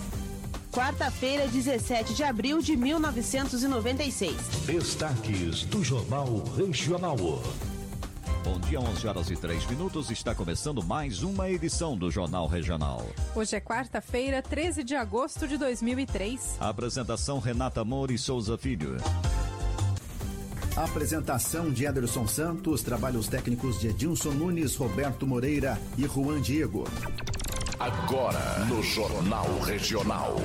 Quarta-feira, 17 de abril de 1996. Destaques do Jornal Regional. Dia, 11 horas e 3 minutos. Está começando mais uma edição do Jornal Regional. Hoje é quarta-feira, 13 de agosto de 2003. Apresentação Renata Moura e Souza Filho. Apresentação de Ederson Santos, trabalhos técnicos de Edilson Nunes, Roberto Moreira e Juan Diego. Agora, no Jornal Regional.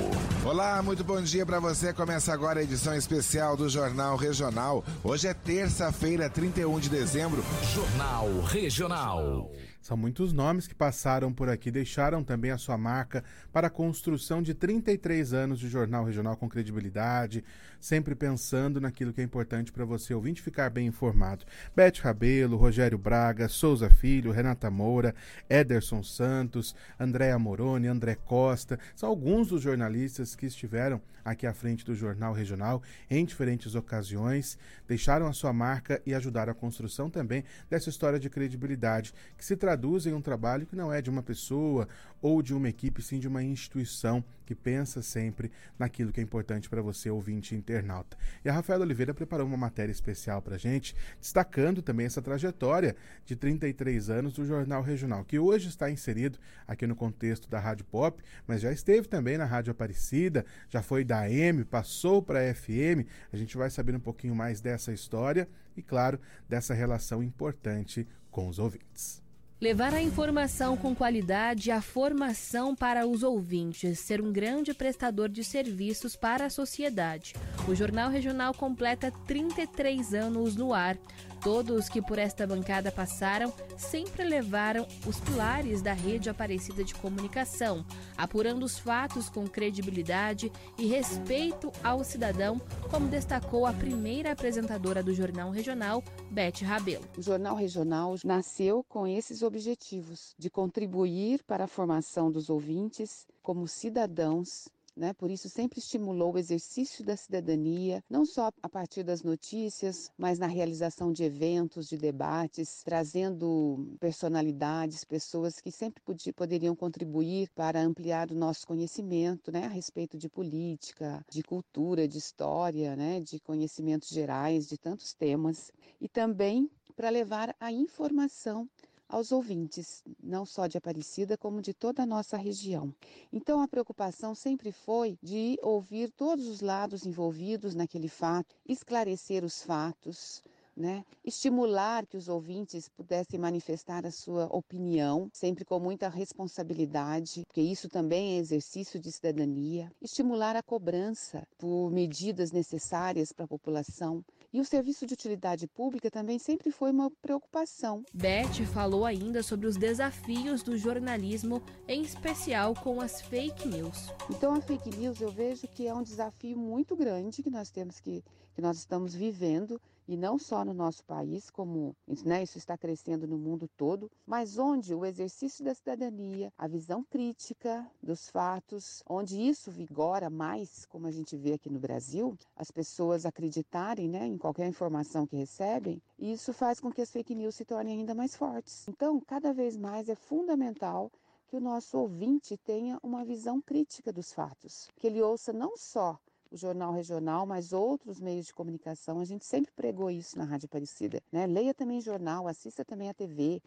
Olá, muito bom dia para você. Começa agora a edição especial do Jornal Regional. Hoje é terça-feira, 31 de dezembro. Jornal Regional. São muitos nomes que passaram por aqui, deixaram também a sua marca para a construção de 33 anos de jornal regional com credibilidade, sempre pensando naquilo que é importante para você ouvinte ficar bem informado. Beth Rabelo, Rogério Braga, Souza Filho, Renata Moura, Ederson Santos, Andréa Moroni, André Costa, são alguns dos jornalistas que estiveram aqui à frente do jornal regional em diferentes ocasiões, deixaram a sua marca e ajudaram a construção também dessa história de credibilidade que se traduz em um trabalho que não é de uma pessoa ou de uma equipe, sim de uma instituição que pensa sempre naquilo que é importante para você, ouvinte internauta. E a Rafaela Oliveira preparou uma matéria especial para gente, destacando também essa trajetória de 33 anos do Jornal Regional, que hoje está inserido aqui no contexto da Rádio Pop, mas já esteve também na Rádio Aparecida, já foi da AM, passou para a FM. A gente vai saber um pouquinho mais dessa história e, claro, dessa relação importante com os ouvintes. Levar a informação com qualidade e a formação para os ouvintes, ser um grande prestador de serviços para a sociedade. O Jornal Regional completa 33 anos no ar. Todos que por esta bancada passaram sempre levaram os pilares da rede Aparecida de Comunicação, apurando os fatos com credibilidade e respeito ao cidadão, como destacou a primeira apresentadora do Jornal Regional, Beth Rabelo. O Jornal Regional nasceu com esses objetivos de contribuir para a formação dos ouvintes como cidadãos né? Por isso sempre estimulou o exercício da cidadania, não só a partir das notícias, mas na realização de eventos, de debates, trazendo personalidades, pessoas que sempre poderiam contribuir para ampliar o nosso conhecimento, né? A respeito de política, de cultura, de história, né? De conhecimentos gerais, de tantos temas e também para levar a informação aos ouvintes, não só de Aparecida, como de toda a nossa região. Então, a preocupação sempre foi de ouvir todos os lados envolvidos naquele fato, esclarecer os fatos, né? Estimular que os ouvintes pudessem manifestar a sua opinião, sempre com muita responsabilidade, porque isso também é exercício de cidadania. Estimular a cobrança por medidas necessárias para a população. E o serviço de utilidade pública também sempre foi uma preocupação. Beth falou ainda sobre os desafios do jornalismo, em especial com as fake news. Então a fake news eu vejo que é um desafio muito grande que nós temos que que nós estamos vivendo e não só no nosso país, como né, isso está crescendo no mundo todo, mas onde o exercício da cidadania, a visão crítica dos fatos, onde isso vigora mais, como a gente vê aqui no Brasil, as pessoas acreditarem né, em qualquer informação que recebem, isso faz com que as fake news se tornem ainda mais fortes. Então, cada vez mais é fundamental que o nosso ouvinte tenha uma visão crítica dos fatos, que ele ouça não só o Jornal Regional, mas outros meios de comunicação. A gente sempre pregou isso na Rádio Aparecida. Né? Leia também jornal, assista também a TV,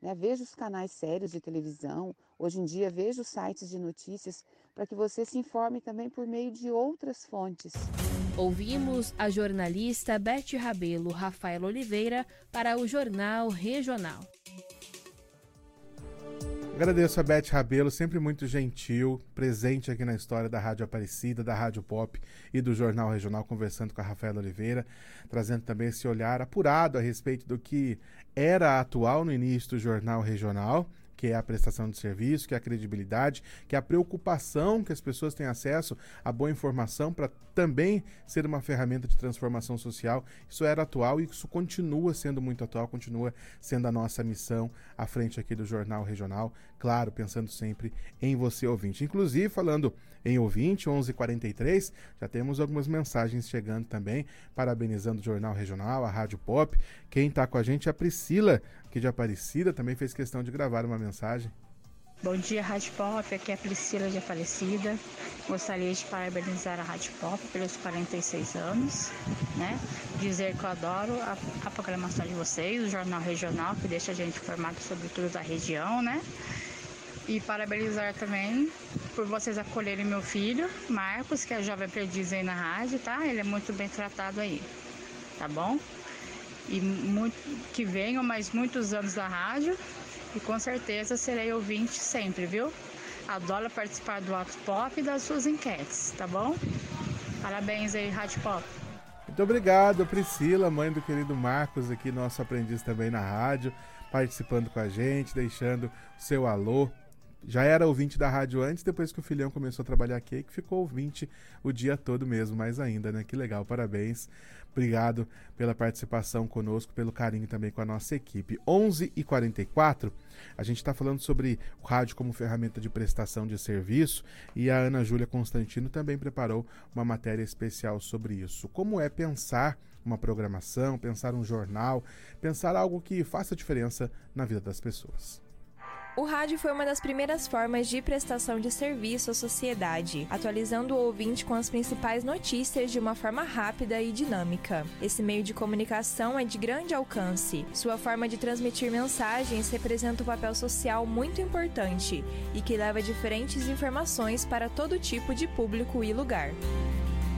né? veja os canais sérios de televisão. Hoje em dia, veja os sites de notícias para que você se informe também por meio de outras fontes. Ouvimos a jornalista Beth Rabelo Rafael Oliveira para o Jornal Regional. Agradeço a Beth Rabelo, sempre muito gentil, presente aqui na história da Rádio Aparecida, da Rádio Pop e do Jornal Regional, conversando com a Rafaela Oliveira, trazendo também esse olhar apurado a respeito do que era atual no início do Jornal Regional que é a prestação de serviço, que é a credibilidade, que é a preocupação que as pessoas têm acesso a boa informação para também ser uma ferramenta de transformação social. Isso era atual e isso continua sendo muito atual, continua sendo a nossa missão à frente aqui do Jornal Regional, claro, pensando sempre em você ouvinte. Inclusive, falando em ouvinte, 11:43, já temos algumas mensagens chegando também, parabenizando o Jornal Regional, a Rádio Pop. Quem está com a gente é a Priscila, aqui de Aparecida, também fez questão de gravar uma mensagem. Bom dia, Rádio Pop. Aqui é a Priscila de Aparecida. Gostaria de parabenizar a Rádio Pop pelos 46 anos, né? Dizer que eu adoro a, a programação de vocês, o Jornal Regional, que deixa a gente informado sobre tudo da região, né? E parabenizar também por vocês acolherem meu filho, Marcos, que é jovem aprendiz aí na rádio, tá? Ele é muito bem tratado aí, tá bom? E muito, que venham mais muitos anos da rádio e com certeza serei ouvinte sempre, viu? Adoro participar do Ato Pop e das suas enquetes, tá bom? Parabéns aí, Rádio Pop. Muito obrigado, Priscila, mãe do querido Marcos, aqui, nosso aprendiz também na rádio, participando com a gente, deixando seu alô já era ouvinte da rádio antes, depois que o filhão começou a trabalhar aqui, que ficou ouvinte o dia todo mesmo, mais ainda, né? Que legal, parabéns. Obrigado pela participação conosco, pelo carinho também com a nossa equipe. 11 e 44 a gente está falando sobre o rádio como ferramenta de prestação de serviço e a Ana Júlia Constantino também preparou uma matéria especial sobre isso. Como é pensar uma programação, pensar um jornal, pensar algo que faça diferença na vida das pessoas. O rádio foi uma das primeiras formas de prestação de serviço à sociedade, atualizando o ouvinte com as principais notícias de uma forma rápida e dinâmica. Esse meio de comunicação é de grande alcance. Sua forma de transmitir mensagens representa um papel social muito importante e que leva diferentes informações para todo tipo de público e lugar.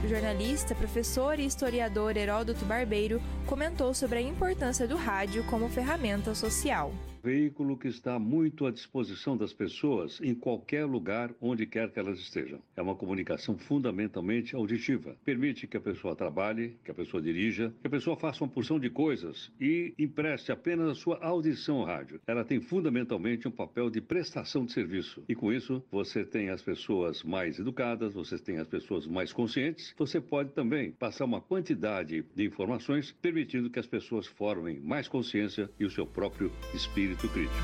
O jornalista, professor e historiador Heródoto Barbeiro comentou sobre a importância do rádio como ferramenta social veículo que está muito à disposição das pessoas em qualquer lugar, onde quer que elas estejam. É uma comunicação fundamentalmente auditiva. Permite que a pessoa trabalhe, que a pessoa dirija, que a pessoa faça uma porção de coisas e empreste apenas a sua audição ao rádio. Ela tem fundamentalmente um papel de prestação de serviço. E com isso, você tem as pessoas mais educadas, você tem as pessoas mais conscientes, você pode também passar uma quantidade de informações, permitindo que as pessoas formem mais consciência e o seu próprio espírito espírito crítico.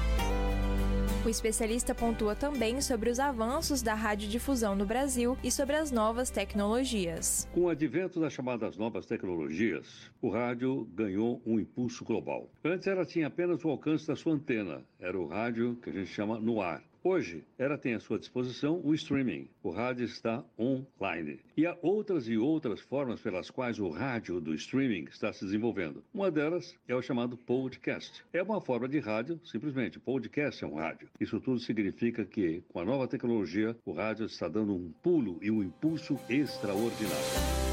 O especialista pontua também sobre os avanços da radiodifusão no Brasil e sobre as novas tecnologias. Com o advento das chamadas novas tecnologias, o rádio ganhou um impulso global. Antes ela tinha apenas o alcance da sua antena, era o rádio que a gente chama no ar. Hoje, ela tem à sua disposição o streaming. O rádio está online. E há outras e outras formas pelas quais o rádio do streaming está se desenvolvendo. Uma delas é o chamado podcast. É uma forma de rádio, simplesmente. Podcast é um rádio. Isso tudo significa que, com a nova tecnologia, o rádio está dando um pulo e um impulso extraordinário.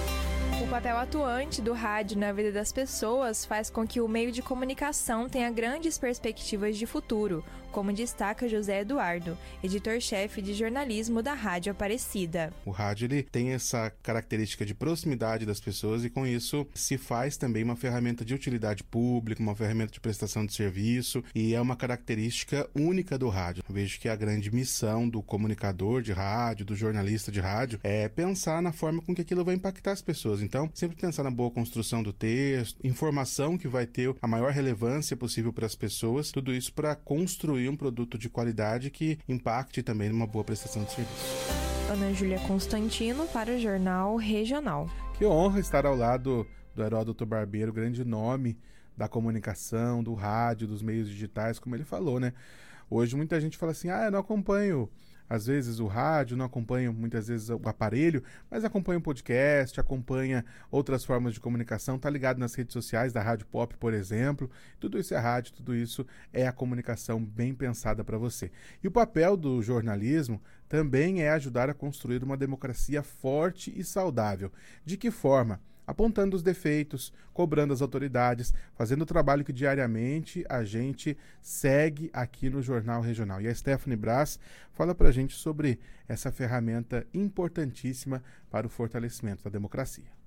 O papel atuante do rádio na vida das pessoas faz com que o meio de comunicação tenha grandes perspectivas de futuro, como destaca José Eduardo, editor-chefe de jornalismo da Rádio Aparecida. O rádio ele tem essa característica de proximidade das pessoas e com isso se faz também uma ferramenta de utilidade pública, uma ferramenta de prestação de serviço e é uma característica única do rádio. Eu vejo que a grande missão do comunicador de rádio, do jornalista de rádio, é pensar na forma com que aquilo vai impactar as pessoas. Então, sempre pensar na boa construção do texto, informação que vai ter a maior relevância possível para as pessoas, tudo isso para construir um produto de qualidade que impacte também numa boa prestação de serviço. Ana Júlia Constantino para o Jornal Regional. Que honra estar ao lado do Heródoto Barbeiro, grande nome da comunicação, do rádio, dos meios digitais, como ele falou, né? Hoje muita gente fala assim: ah, eu não acompanho às vezes o rádio, não acompanho muitas vezes o aparelho, mas acompanha o podcast, acompanha outras formas de comunicação, tá ligado nas redes sociais da Rádio Pop, por exemplo. Tudo isso é rádio, tudo isso é a comunicação bem pensada para você. E o papel do jornalismo também é ajudar a construir uma democracia forte e saudável. De que forma? Apontando os defeitos, cobrando as autoridades, fazendo o trabalho que diariamente a gente segue aqui no Jornal Regional. E a Stephanie Brás fala para a gente sobre essa ferramenta importantíssima para o fortalecimento da democracia.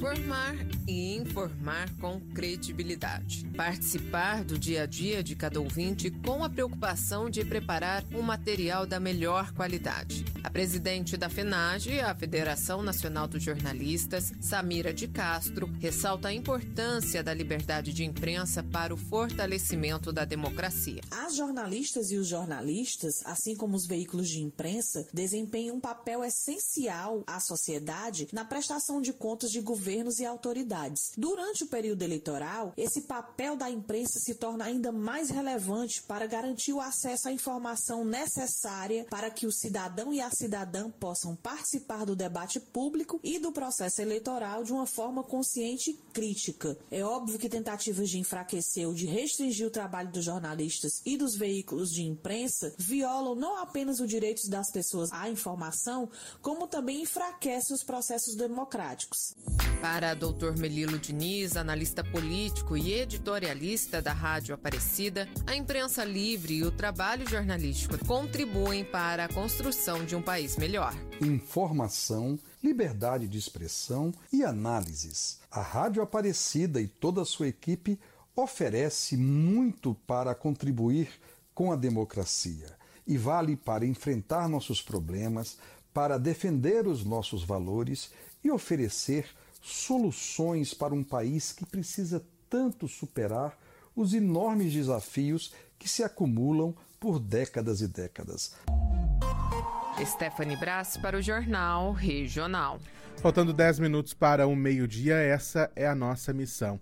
Formar e informar com credibilidade. Participar do dia a dia de cada ouvinte com a preocupação de preparar um material da melhor qualidade. A presidente da FENAGE, a Federação Nacional dos Jornalistas, Samira de Castro, ressalta a importância da liberdade de imprensa para o fortalecimento da democracia. As jornalistas e os jornalistas, assim como os veículos de imprensa, desempenham um papel essencial à sociedade na prestação de contas de governo governos e autoridades. Durante o período eleitoral, esse papel da imprensa se torna ainda mais relevante para garantir o acesso à informação necessária para que o cidadão e a cidadã possam participar do debate público e do processo eleitoral de uma forma consciente e crítica. É óbvio que tentativas de enfraquecer ou de restringir o trabalho dos jornalistas e dos veículos de imprensa violam não apenas os direitos das pessoas à informação, como também enfraquecem os processos democráticos. Para Dr. Melilo Diniz, analista político e editorialista da Rádio Aparecida, a imprensa livre e o trabalho jornalístico contribuem para a construção de um país melhor. Informação, liberdade de expressão e análises. A Rádio Aparecida e toda a sua equipe oferece muito para contribuir com a democracia e vale para enfrentar nossos problemas, para defender os nossos valores e oferecer soluções para um país que precisa tanto superar os enormes desafios que se acumulam por décadas e décadas. Stephanie Brás para o Jornal Regional. Faltando 10 minutos para o meio-dia, essa é a nossa missão.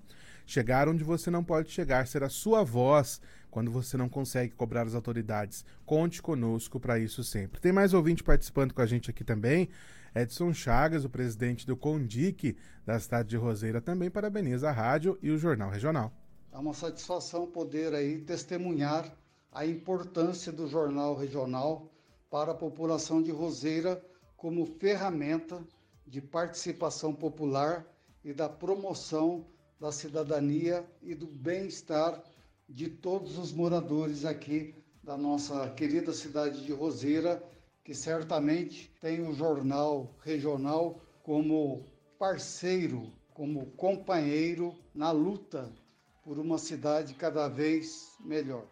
Chegar onde você não pode chegar, ser a sua voz quando você não consegue cobrar as autoridades. Conte conosco para isso sempre. Tem mais ouvinte participando com a gente aqui também. Edson Chagas, o presidente do CONDIC da cidade de Roseira, também parabeniza a rádio e o Jornal Regional. É uma satisfação poder aí testemunhar a importância do Jornal Regional para a população de Roseira como ferramenta de participação popular e da promoção da cidadania e do bem-estar de todos os moradores aqui da nossa querida cidade de Roseira que certamente tem o jornal regional como parceiro, como companheiro na luta por uma cidade cada vez melhor.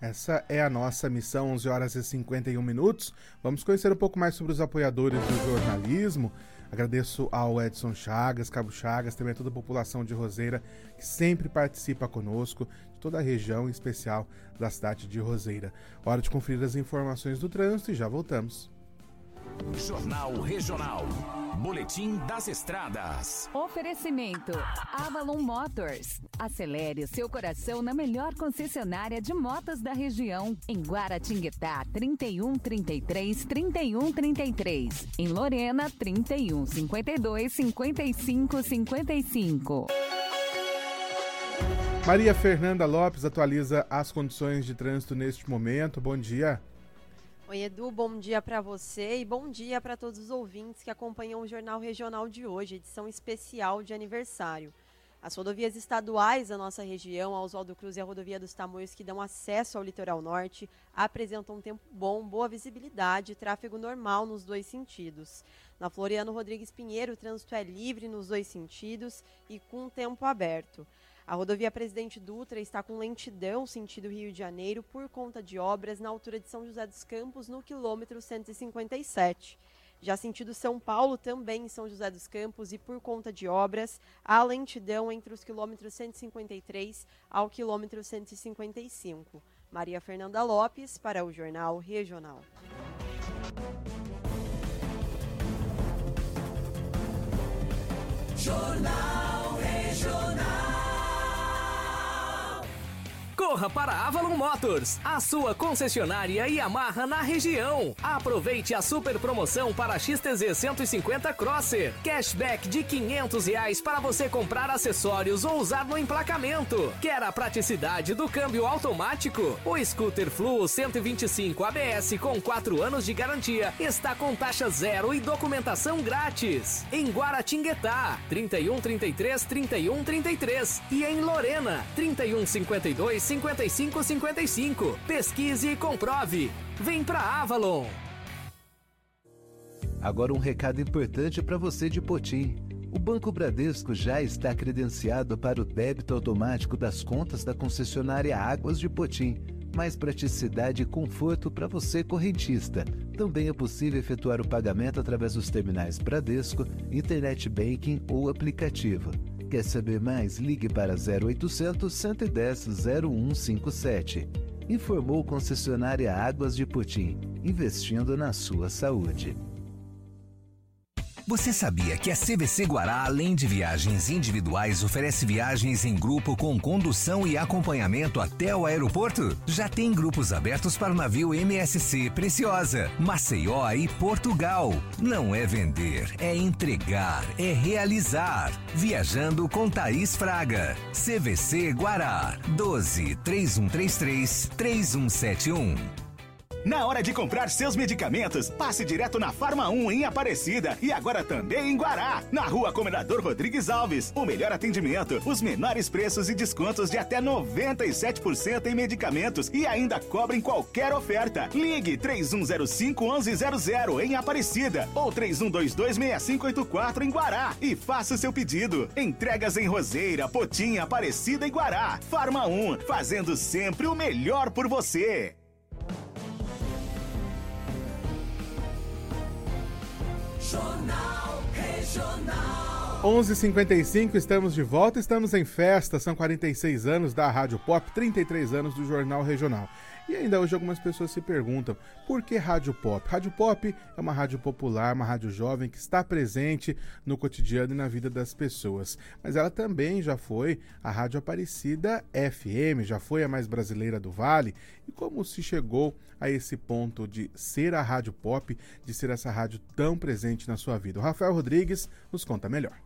Essa é a nossa missão, 11 horas e 51 minutos. Vamos conhecer um pouco mais sobre os apoiadores do jornalismo. Agradeço ao Edson Chagas, Cabo Chagas, também a toda a população de Roseira que sempre participa conosco, de toda a região, em especial da cidade de Roseira. Hora de conferir as informações do trânsito e já voltamos. Jornal Regional. Boletim das Estradas. Oferecimento: Avalon Motors. Acelere o seu coração na melhor concessionária de motos da região. Em Guaratinguetá, 31 33 31 33. Em Lorena, 31 52 55 55. Maria Fernanda Lopes atualiza as condições de trânsito neste momento. Bom dia. Oi, Edu, bom dia para você e bom dia para todos os ouvintes que acompanham o Jornal Regional de hoje, edição especial de aniversário. As rodovias estaduais da nossa região, a Oswaldo Cruz e a rodovia dos Tamoios, que dão acesso ao litoral norte, apresentam um tempo bom, boa visibilidade e tráfego normal nos dois sentidos. Na Floriano Rodrigues Pinheiro, o trânsito é livre nos dois sentidos e com tempo aberto. A rodovia Presidente Dutra está com lentidão sentido Rio de Janeiro por conta de obras na altura de São José dos Campos, no quilômetro 157. Já sentido São Paulo, também em São José dos Campos, e por conta de obras, há lentidão entre os quilômetros 153 ao quilômetro 155. Maria Fernanda Lopes, para o Jornal Regional. Jornal Regional. Corra para Avalon Motors, a sua concessionária Yamaha na região. Aproveite a super promoção para XTZ 150 Crosser. Cashback de 500 reais para você comprar acessórios ou usar no emplacamento. Quer a praticidade do câmbio automático? O Scooter Fluo 125 ABS com 4 anos de garantia está com taxa zero e documentação grátis. Em Guaratinguetá, 31 33 31 33 e em Lorena, 31 52 5555. Pesquise e comprove. Vem pra Avalon. Agora um recado importante para você de Potim. O Banco Bradesco já está credenciado para o débito automático das contas da concessionária Águas de Potim. Mais praticidade e conforto para você correntista. Também é possível efetuar o pagamento através dos terminais Bradesco, Internet Banking ou aplicativo. Quer saber mais? Ligue para 0800 110 0157. Informou concessionária Águas de Putim, investindo na sua saúde. Você sabia que a CVC Guará, além de viagens individuais, oferece viagens em grupo com condução e acompanhamento até o aeroporto? Já tem grupos abertos para o navio MSC Preciosa, Maceió e Portugal. Não é vender, é entregar, é realizar. Viajando com Thaís Fraga. CVC Guará, 12 3133 3171. Na hora de comprar seus medicamentos, passe direto na Farma 1 em Aparecida e agora também em Guará, na Rua Comendador Rodrigues Alves. O melhor atendimento, os menores preços e descontos de até 97% em medicamentos e ainda cobrem qualquer oferta. Ligue 3105 1100 em Aparecida ou 3122 6584 em Guará e faça seu pedido. Entregas em Roseira, Potinha, Aparecida e Guará. Farma 1, fazendo sempre o melhor por você. Jornal Regional. 11:55 estamos de volta, estamos em festa, são 46 anos da Rádio Pop, 33 anos do Jornal Regional. E ainda hoje algumas pessoas se perguntam por que Rádio Pop? Rádio Pop é uma rádio popular, uma rádio jovem que está presente no cotidiano e na vida das pessoas. Mas ela também já foi a Rádio Aparecida FM, já foi a mais brasileira do Vale. E como se chegou a esse ponto de ser a Rádio Pop, de ser essa rádio tão presente na sua vida? O Rafael Rodrigues nos conta melhor.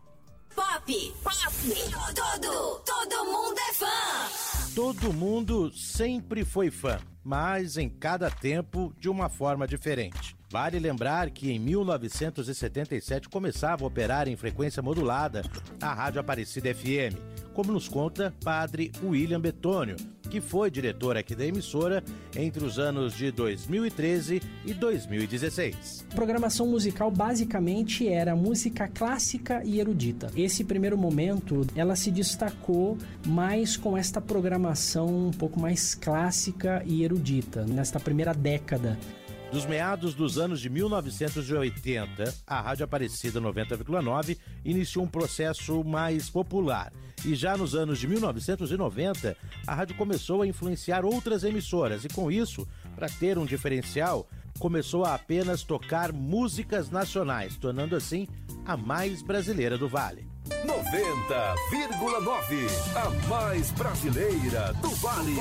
Pop, pop, todo, todo mundo é fã. Todo mundo sempre foi fã, mas em cada tempo de uma forma diferente. Vale lembrar que em 1977 começava a operar em frequência modulada a Rádio Aparecida FM, como nos conta Padre William Betônio, que foi diretor aqui da emissora entre os anos de 2013 e 2016. A programação musical basicamente era música clássica e erudita. Esse primeiro momento, ela se destacou mais com esta programação um pouco mais clássica e erudita, nesta primeira década. Dos meados dos anos de 1980, a Rádio Aparecida 90,9 iniciou um processo mais popular. E já nos anos de 1990, a rádio começou a influenciar outras emissoras e, com isso, para ter um diferencial, começou a apenas tocar músicas nacionais, tornando assim a mais brasileira do Vale. 90,9 a mais brasileira do Vale.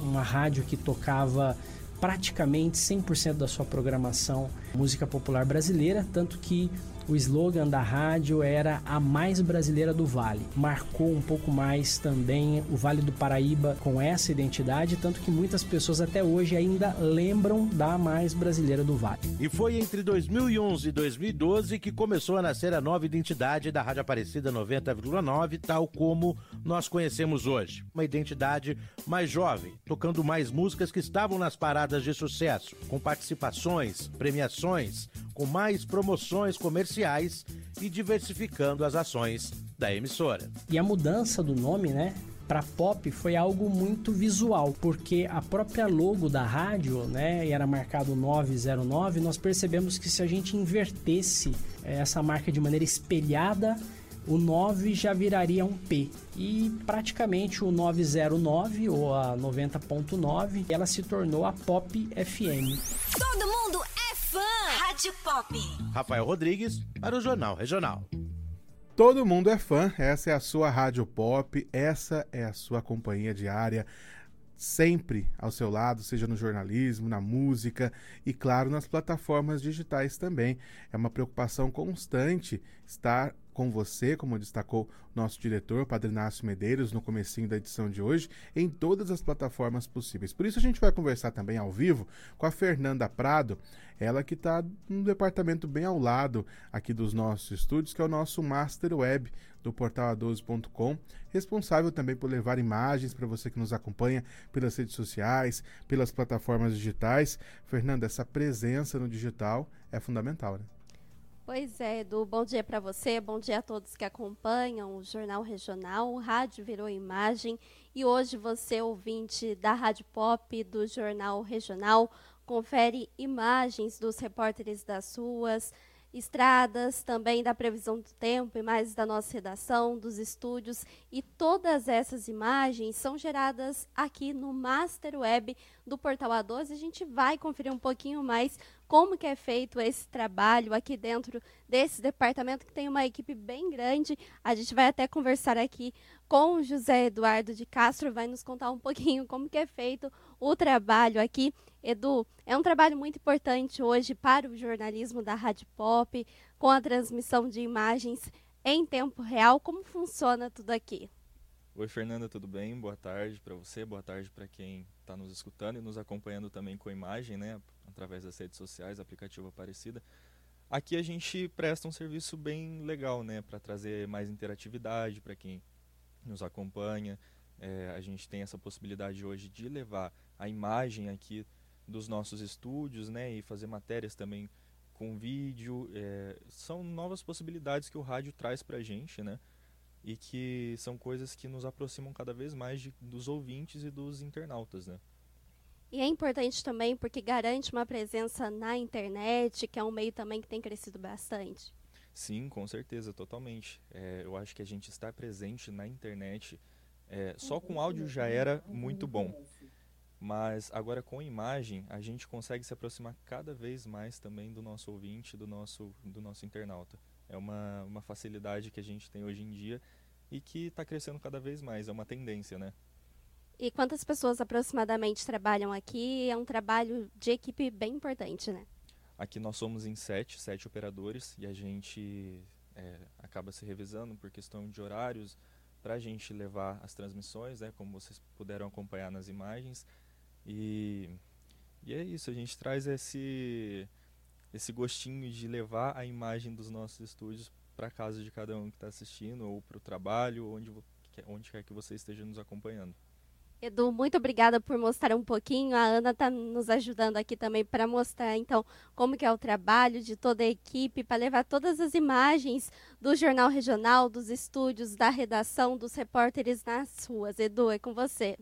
Uma rádio que tocava praticamente 100% da sua programação música popular brasileira, tanto que o slogan da rádio era a mais brasileira do Vale. Marcou um pouco mais também o Vale do Paraíba com essa identidade, tanto que muitas pessoas até hoje ainda lembram da mais brasileira do Vale. E foi entre 2011 e 2012 que começou a nascer a nova identidade da Rádio Aparecida 90,9, tal como nós conhecemos hoje. Uma identidade mais jovem, tocando mais músicas que estavam nas paradas de sucesso, com participações, premiações, com mais promoções comerciais e diversificando as ações da emissora. E a mudança do nome, né? Para pop foi algo muito visual, porque a própria logo da rádio, né, era marcado 909, nós percebemos que se a gente invertesse eh, essa marca de maneira espelhada, o 9 já viraria um P. E praticamente o 909 ou a 90.9, ela se tornou a Pop FM. Todo mundo é. Rádio Pop. Rafael Rodrigues para o Jornal Regional. Todo mundo é fã, essa é a sua rádio pop, essa é a sua companhia diária, sempre ao seu lado, seja no jornalismo, na música e, claro, nas plataformas digitais também. É uma preocupação constante estar com você, como destacou nosso diretor, Padre Inácio Medeiros, no comecinho da edição de hoje, em todas as plataformas possíveis. Por isso a gente vai conversar também ao vivo com a Fernanda Prado, ela que está num departamento bem ao lado aqui dos nossos estúdios, que é o nosso Master Web do portal a12.com, responsável também por levar imagens para você que nos acompanha pelas redes sociais, pelas plataformas digitais. Fernanda, essa presença no digital é fundamental, né? Pois é, Edu, bom dia para você, bom dia a todos que acompanham o Jornal Regional. O rádio virou imagem e hoje você, ouvinte da Rádio Pop, do Jornal Regional, confere imagens dos repórteres das ruas, estradas, também da previsão do tempo, imagens da nossa redação, dos estúdios e todas essas imagens são geradas aqui no Master Web do Portal A12. A gente vai conferir um pouquinho mais como que é feito esse trabalho aqui dentro desse departamento que tem uma equipe bem grande. A gente vai até conversar aqui com o José Eduardo de Castro, vai nos contar um pouquinho como que é feito o trabalho aqui. Edu, é um trabalho muito importante hoje para o jornalismo da Rádio Pop, com a transmissão de imagens em tempo real. Como funciona tudo aqui? Oi, Fernanda, tudo bem? Boa tarde para você, boa tarde para quem está nos escutando e nos acompanhando também com imagem, né? através das redes sociais, aplicativo Aparecida. Aqui a gente presta um serviço bem legal, né, para trazer mais interatividade para quem nos acompanha. É, a gente tem essa possibilidade hoje de levar a imagem aqui dos nossos estúdios, né, e fazer matérias também com vídeo. É, são novas possibilidades que o rádio traz para a gente, né, e que são coisas que nos aproximam cada vez mais de, dos ouvintes e dos internautas, né. E é importante também porque garante uma presença na internet, que é um meio também que tem crescido bastante. Sim, com certeza, totalmente. É, eu acho que a gente estar presente na internet, é, só com áudio já era muito bom. Mas agora com imagem, a gente consegue se aproximar cada vez mais também do nosso ouvinte, do nosso, do nosso internauta. É uma, uma facilidade que a gente tem hoje em dia e que está crescendo cada vez mais, é uma tendência, né? E quantas pessoas aproximadamente trabalham aqui? É um trabalho de equipe bem importante, né? Aqui nós somos em sete, sete operadores e a gente é, acaba se revisando por questão de horários para a gente levar as transmissões, né, como vocês puderam acompanhar nas imagens. E, e é isso, a gente traz esse, esse gostinho de levar a imagem dos nossos estúdios para casa de cada um que está assistindo, ou para o trabalho, onde, onde quer que você esteja nos acompanhando. Edu, muito obrigada por mostrar um pouquinho. A Ana está nos ajudando aqui também para mostrar, então, como que é o trabalho de toda a equipe, para levar todas as imagens do Jornal Regional, dos estúdios, da redação, dos repórteres nas ruas. Edu, é com você.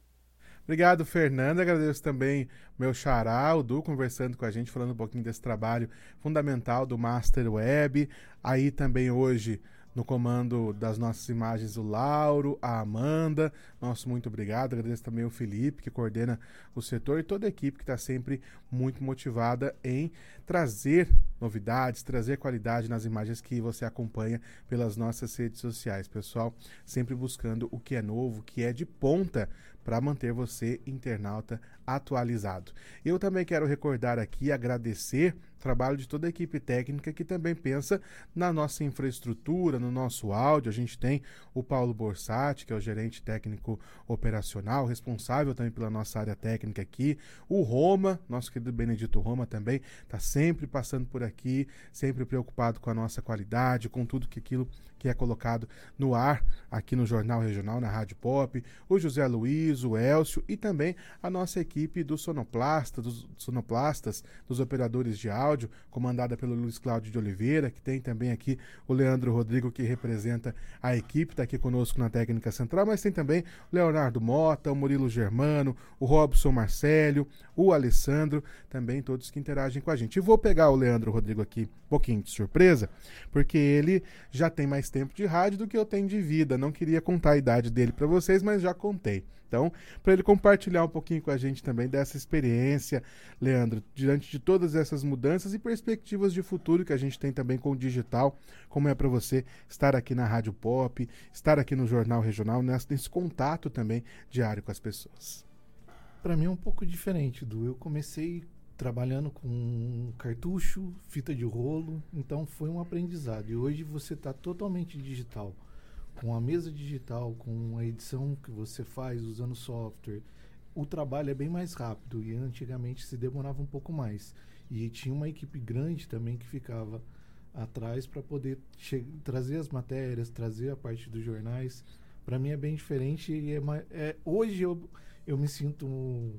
Obrigado, Fernanda. Agradeço também meu xará, o Du, conversando com a gente, falando um pouquinho desse trabalho fundamental do Master Web. Aí também hoje no comando das nossas imagens o Lauro, a Amanda. Nosso muito obrigado. Agradeço também o Felipe, que coordena o setor, e toda a equipe que está sempre muito motivada em trazer novidades, trazer qualidade nas imagens que você acompanha pelas nossas redes sociais. Pessoal, sempre buscando o que é novo, o que é de ponta para manter você, internauta, atualizado. Eu também quero recordar aqui, agradecer trabalho de toda a equipe técnica que também pensa na nossa infraestrutura, no nosso áudio. A gente tem o Paulo Borsatti, que é o gerente técnico operacional, responsável também pela nossa área técnica aqui. O Roma, nosso querido Benedito Roma também, está sempre passando por aqui, sempre preocupado com a nossa qualidade, com tudo que aquilo que é colocado no ar aqui no Jornal Regional, na Rádio Pop. O José Luiz, o Elcio e também a nossa equipe equipe do sonoplasta, dos sonoplastas, dos operadores de áudio, comandada pelo Luiz Cláudio de Oliveira, que tem também aqui o Leandro Rodrigo, que representa a equipe, está aqui conosco na técnica central, mas tem também o Leonardo Mota, o Murilo Germano, o Robson Marcélio, o Alessandro, também todos que interagem com a gente. E vou pegar o Leandro Rodrigo aqui um pouquinho de surpresa, porque ele já tem mais tempo de rádio do que eu tenho de vida. Não queria contar a idade dele para vocês, mas já contei. Então, para ele compartilhar um pouquinho com a gente também dessa experiência, Leandro, diante de todas essas mudanças e perspectivas de futuro que a gente tem também com o digital, como é para você estar aqui na Rádio Pop, estar aqui no Jornal Regional, nesse contato também diário com as pessoas. Para mim é um pouco diferente, do eu comecei trabalhando com cartucho, fita de rolo, então foi um aprendizado. E hoje você está totalmente digital com a mesa digital, com a edição que você faz usando software, o trabalho é bem mais rápido e antigamente se demorava um pouco mais. E tinha uma equipe grande também que ficava atrás para poder trazer as matérias, trazer a parte dos jornais. Para mim é bem diferente e é, é hoje eu, eu me sinto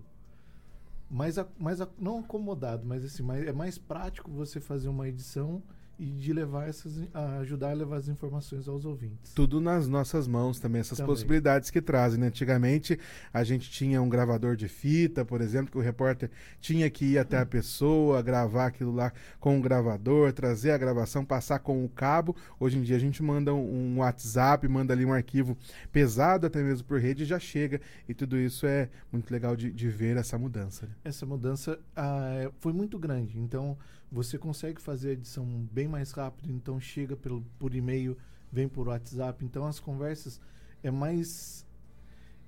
mais, mais não acomodado, mas assim, mais, é mais prático você fazer uma edição e de levar essas ajudar a levar as informações aos ouvintes. Tudo nas nossas mãos também essas também. possibilidades que trazem. Né? Antigamente a gente tinha um gravador de fita, por exemplo, que o repórter tinha que ir até a pessoa, gravar aquilo lá com o gravador, trazer a gravação, passar com o cabo. Hoje em dia a gente manda um WhatsApp, manda ali um arquivo pesado até mesmo por rede e já chega. E tudo isso é muito legal de, de ver essa mudança. Né? Essa mudança ah, foi muito grande. Então você consegue fazer a edição bem mais rápido, então chega pelo, por e-mail, vem por WhatsApp, então as conversas é mais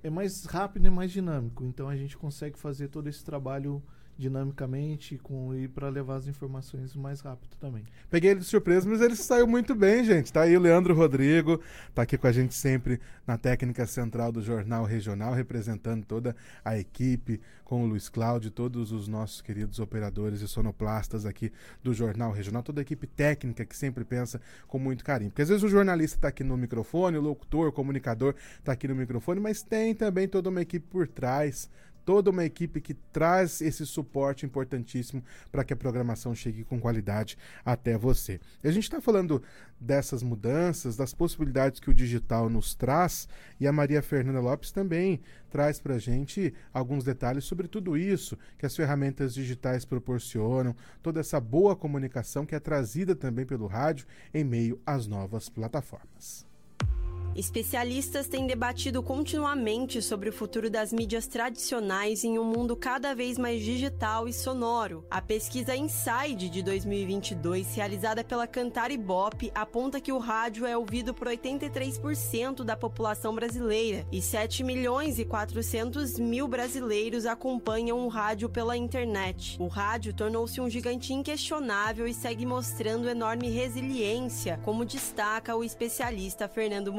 é mais rápido e mais dinâmico, então a gente consegue fazer todo esse trabalho dinamicamente com e para levar as informações mais rápido também. Peguei ele de surpresa, mas ele saiu muito bem, gente. Tá aí o Leandro Rodrigo, tá aqui com a gente sempre na técnica central do Jornal Regional, representando toda a equipe, com o Luiz Cláudio, todos os nossos queridos operadores e sonoplastas aqui do Jornal Regional, toda a equipe técnica que sempre pensa com muito carinho. Porque às vezes o jornalista está aqui no microfone, o locutor, o comunicador está aqui no microfone, mas tem também toda uma equipe por trás toda uma equipe que traz esse suporte importantíssimo para que a programação chegue com qualidade até você. E a gente está falando dessas mudanças, das possibilidades que o digital nos traz, e a Maria Fernanda Lopes também traz para a gente alguns detalhes sobre tudo isso que as ferramentas digitais proporcionam, toda essa boa comunicação que é trazida também pelo rádio em meio às novas plataformas. Especialistas têm debatido continuamente sobre o futuro das mídias tradicionais em um mundo cada vez mais digital e sonoro. A pesquisa Inside de 2022, realizada pela Cantar Ibope, aponta que o rádio é ouvido por 83% da população brasileira e 7 milhões e 400 mil brasileiros acompanham o rádio pela internet. O rádio tornou-se um gigante inquestionável e segue mostrando enorme resiliência, como destaca o especialista Fernando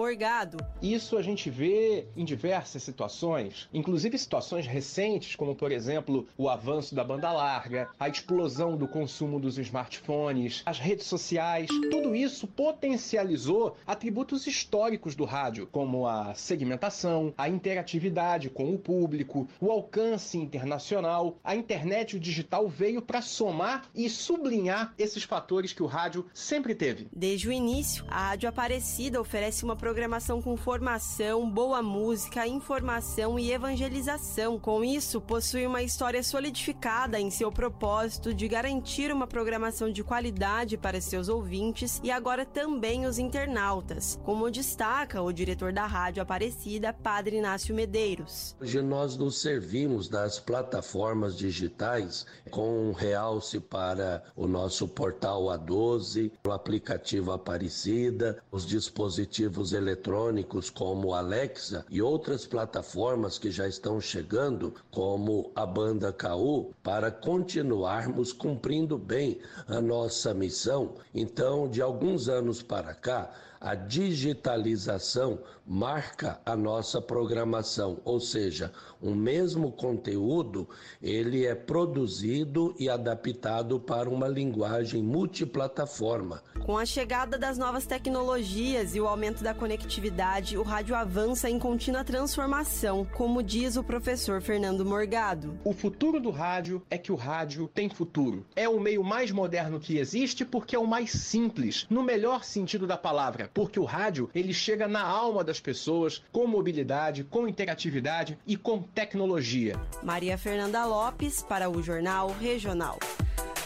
Isso a gente vê em diversas situações, inclusive situações recentes, como por exemplo o avanço da banda larga, a explosão do consumo dos smartphones, as redes sociais. Tudo isso potencializou atributos históricos do rádio, como a segmentação, a interatividade com o público, o alcance internacional. A internet e o digital veio para somar e sublinhar esses fatores que o rádio sempre teve. Desde o início, a Rádio Aparecida oferece uma programação programação com formação, boa música, informação e evangelização. Com isso, possui uma história solidificada em seu propósito de garantir uma programação de qualidade para seus ouvintes e agora também os internautas, como destaca o diretor da Rádio Aparecida, Padre Inácio Medeiros. Hoje nós nos servimos das plataformas digitais com um realce para o nosso portal A12, o aplicativo Aparecida, os dispositivos eletrônicos eletrônicos como Alexa e outras plataformas que já estão chegando, como a banda KU, para continuarmos cumprindo bem a nossa missão. Então, de alguns anos para cá, a digitalização marca a nossa programação, ou seja, o mesmo conteúdo ele é produzido e adaptado para uma linguagem multiplataforma. Com a chegada das novas tecnologias e o aumento da conectividade, o rádio avança em contínua transformação, como diz o professor Fernando Morgado. O futuro do rádio é que o rádio tem futuro. É o meio mais moderno que existe porque é o mais simples, no melhor sentido da palavra, porque o rádio ele chega na alma das pessoas com mobilidade, com interatividade e com tecnologia. Maria Fernanda Lopes para o Jornal Regional.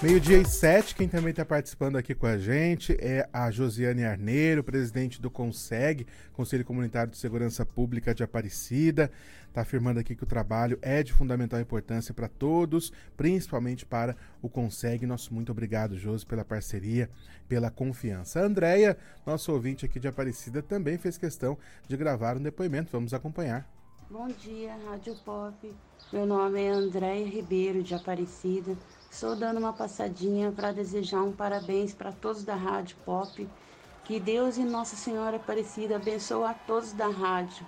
Meio-dia e sete, quem também está participando aqui com a gente é a Josiane Arneiro, presidente do CONSEG, Conselho Comunitário de Segurança Pública de Aparecida. Está afirmando aqui que o trabalho é de fundamental importância para todos, principalmente para o CONSEG. Nosso muito obrigado, Josi, pela parceria, pela confiança. A nosso ouvinte aqui de Aparecida, também fez questão de gravar um depoimento. Vamos acompanhar. Bom dia, Rádio Pop. Meu nome é Andréia Ribeiro, de Aparecida. Estou dando uma passadinha para desejar um parabéns para todos da Rádio Pop. Que Deus e Nossa Senhora Aparecida abençoe a todos da rádio.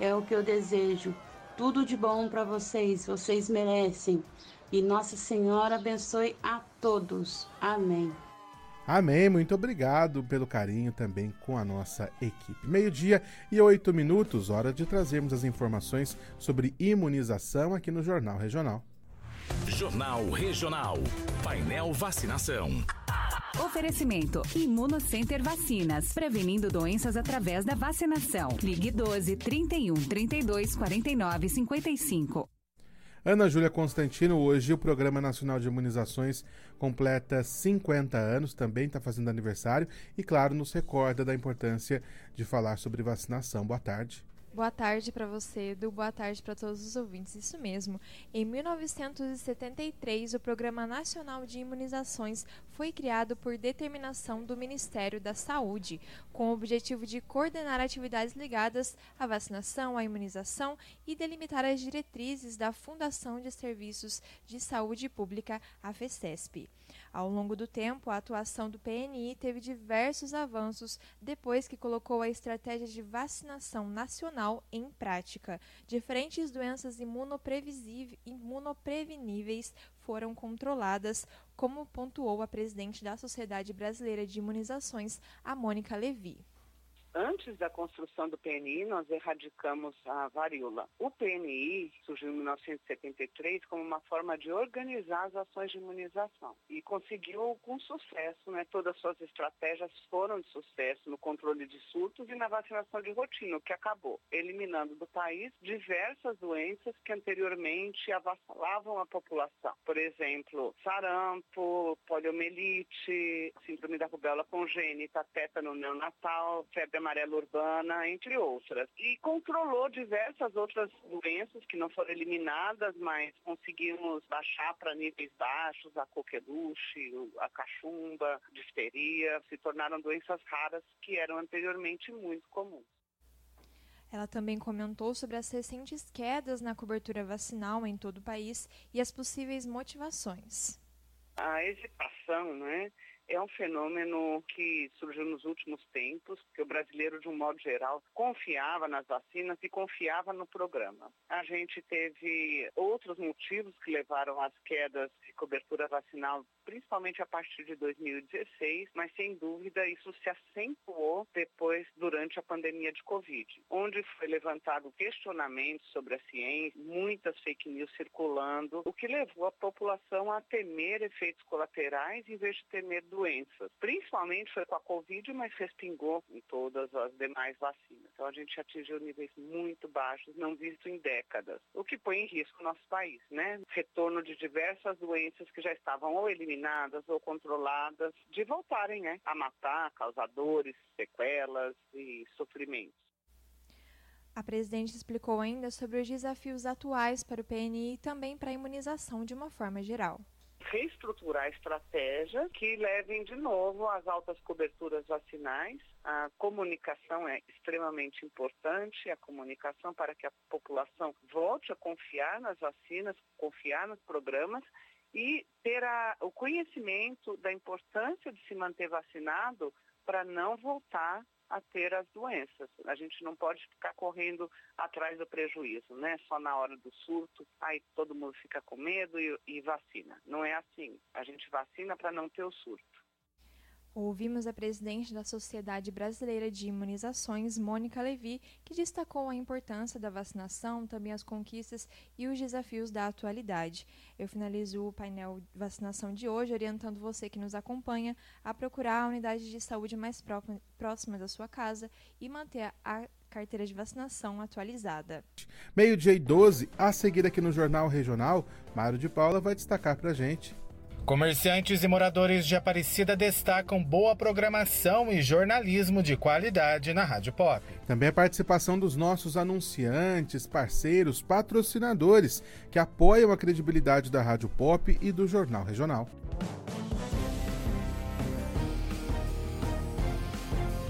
É o que eu desejo. Tudo de bom para vocês, vocês merecem. E Nossa Senhora abençoe a todos. Amém. Amém, muito obrigado pelo carinho também com a nossa equipe. Meio-dia e oito minutos, hora de trazermos as informações sobre imunização aqui no Jornal Regional. Jornal Regional. Painel Vacinação. Oferecimento Imunocenter Vacinas, prevenindo doenças através da vacinação. Ligue 12 31 32 49 55. Ana Júlia Constantino, hoje o Programa Nacional de Imunizações completa 50 anos, também está fazendo aniversário e, claro, nos recorda da importância de falar sobre vacinação. Boa tarde. Boa tarde para você, Edu. Boa tarde para todos os ouvintes. Isso mesmo. Em 1973, o Programa Nacional de Imunizações foi criado por determinação do Ministério da Saúde, com o objetivo de coordenar atividades ligadas à vacinação, à imunização e delimitar as diretrizes da Fundação de Serviços de Saúde Pública, a FECESP. Ao longo do tempo, a atuação do PNI teve diversos avanços depois que colocou a estratégia de vacinação nacional em prática. Diferentes doenças imunopreveníveis foram controladas, como pontuou a presidente da Sociedade Brasileira de Imunizações, a Mônica Levi. Antes da construção do PNI, nós erradicamos a varíola. O PNI surgiu em 1973 como uma forma de organizar as ações de imunização e conseguiu com sucesso, né? Todas as suas estratégias foram de sucesso no controle de surtos e na vacinação de rotina, o que acabou eliminando do país diversas doenças que anteriormente avassalavam a população. Por exemplo, sarampo, poliomielite, síndrome da rubéola congênita, tétano neonatal, febre amarela urbana, entre outras. E controlou diversas outras doenças que não foram eliminadas, mas conseguimos baixar para níveis baixos, a coqueluche, a cachumba, difteria, se tornaram doenças raras que eram anteriormente muito comuns. Ela também comentou sobre as recentes quedas na cobertura vacinal em todo o país e as possíveis motivações. A hesitação, né? É um fenômeno que surgiu nos últimos tempos, que o brasileiro, de um modo geral, confiava nas vacinas e confiava no programa. A gente teve outros motivos que levaram às quedas de cobertura vacinal, principalmente a partir de 2016, mas sem dúvida isso se acentuou depois, durante a pandemia de Covid, onde foi levantado questionamento sobre a ciência, muitas fake news circulando, o que levou a população a temer efeitos colaterais em vez de temer doenças. Principalmente foi com a Covid, mas respingou em todas as demais vacinas. Então a gente atingiu níveis muito baixos, não visto em décadas, o que põe em risco o nosso país, né? Retorno de diversas doenças que já estavam ou eliminadas ou controladas, de voltarem, né? A matar, causadores, sequelas e sofrimentos. A presidente explicou ainda sobre os desafios atuais para o PNI e também para a imunização de uma forma geral reestruturar a estratégia que levem de novo às altas coberturas vacinais. A comunicação é extremamente importante, a comunicação para que a população volte a confiar nas vacinas, confiar nos programas e ter a, o conhecimento da importância de se manter vacinado para não voltar a ter as doenças. A gente não pode ficar correndo atrás do prejuízo, né? Só na hora do surto, aí todo mundo fica com medo e, e vacina. Não é assim. A gente vacina para não ter o surto. Ouvimos a presidente da Sociedade Brasileira de Imunizações, Mônica Levi, que destacou a importância da vacinação, também as conquistas e os desafios da atualidade. Eu finalizo o painel vacinação de hoje, orientando você que nos acompanha a procurar a unidade de saúde mais próxima da sua casa e manter a carteira de vacinação atualizada. Meio-dia e 12, a seguir aqui no Jornal Regional, Mário de Paula vai destacar para gente. Comerciantes e moradores de Aparecida destacam boa programação e jornalismo de qualidade na Rádio Pop. Também a participação dos nossos anunciantes, parceiros, patrocinadores que apoiam a credibilidade da Rádio Pop e do Jornal Regional.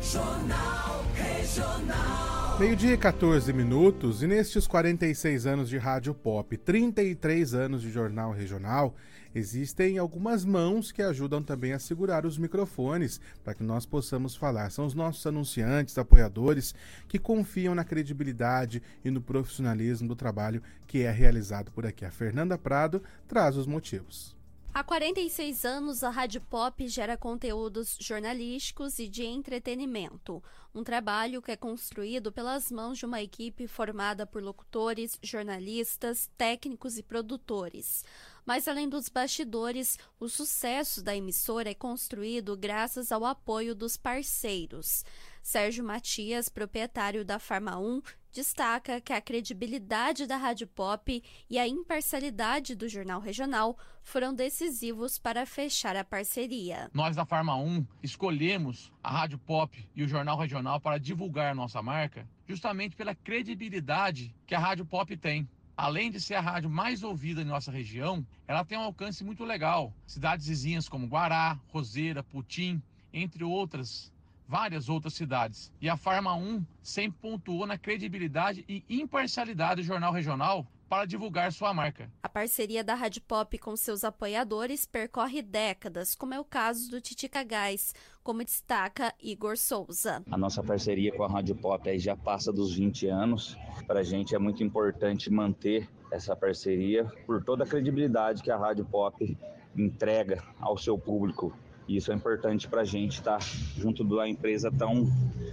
Jornal Regional. Meio-dia e 14 minutos, e nestes 46 anos de Rádio Pop, 33 anos de Jornal Regional, existem algumas mãos que ajudam também a segurar os microfones para que nós possamos falar. São os nossos anunciantes, apoiadores que confiam na credibilidade e no profissionalismo do trabalho que é realizado por aqui. A Fernanda Prado traz os motivos. Há 46 anos, a Rádio Pop gera conteúdos jornalísticos e de entretenimento. Um trabalho que é construído pelas mãos de uma equipe formada por locutores, jornalistas, técnicos e produtores. Mas além dos bastidores, o sucesso da emissora é construído graças ao apoio dos parceiros. Sérgio Matias, proprietário da Farma 1, destaca que a credibilidade da Rádio Pop e a imparcialidade do jornal regional foram decisivos para fechar a parceria. Nós da Farma 1 escolhemos a Rádio Pop e o jornal regional para divulgar nossa marca, justamente pela credibilidade que a Rádio Pop tem. Além de ser a rádio mais ouvida em nossa região, ela tem um alcance muito legal. Cidades vizinhas como Guará, Roseira, Putim, entre outras, várias outras cidades. E a Farma 1 sempre pontuou na credibilidade e imparcialidade do jornal regional para divulgar sua marca. A parceria da Rádio Pop com seus apoiadores percorre décadas, como é o caso do Titica Gás, como destaca Igor Souza. A nossa parceria com a Rádio Pop aí já passa dos 20 anos. Para a gente é muito importante manter essa parceria por toda a credibilidade que a Rádio Pop entrega ao seu público e isso é importante para a gente estar tá junto da empresa tão,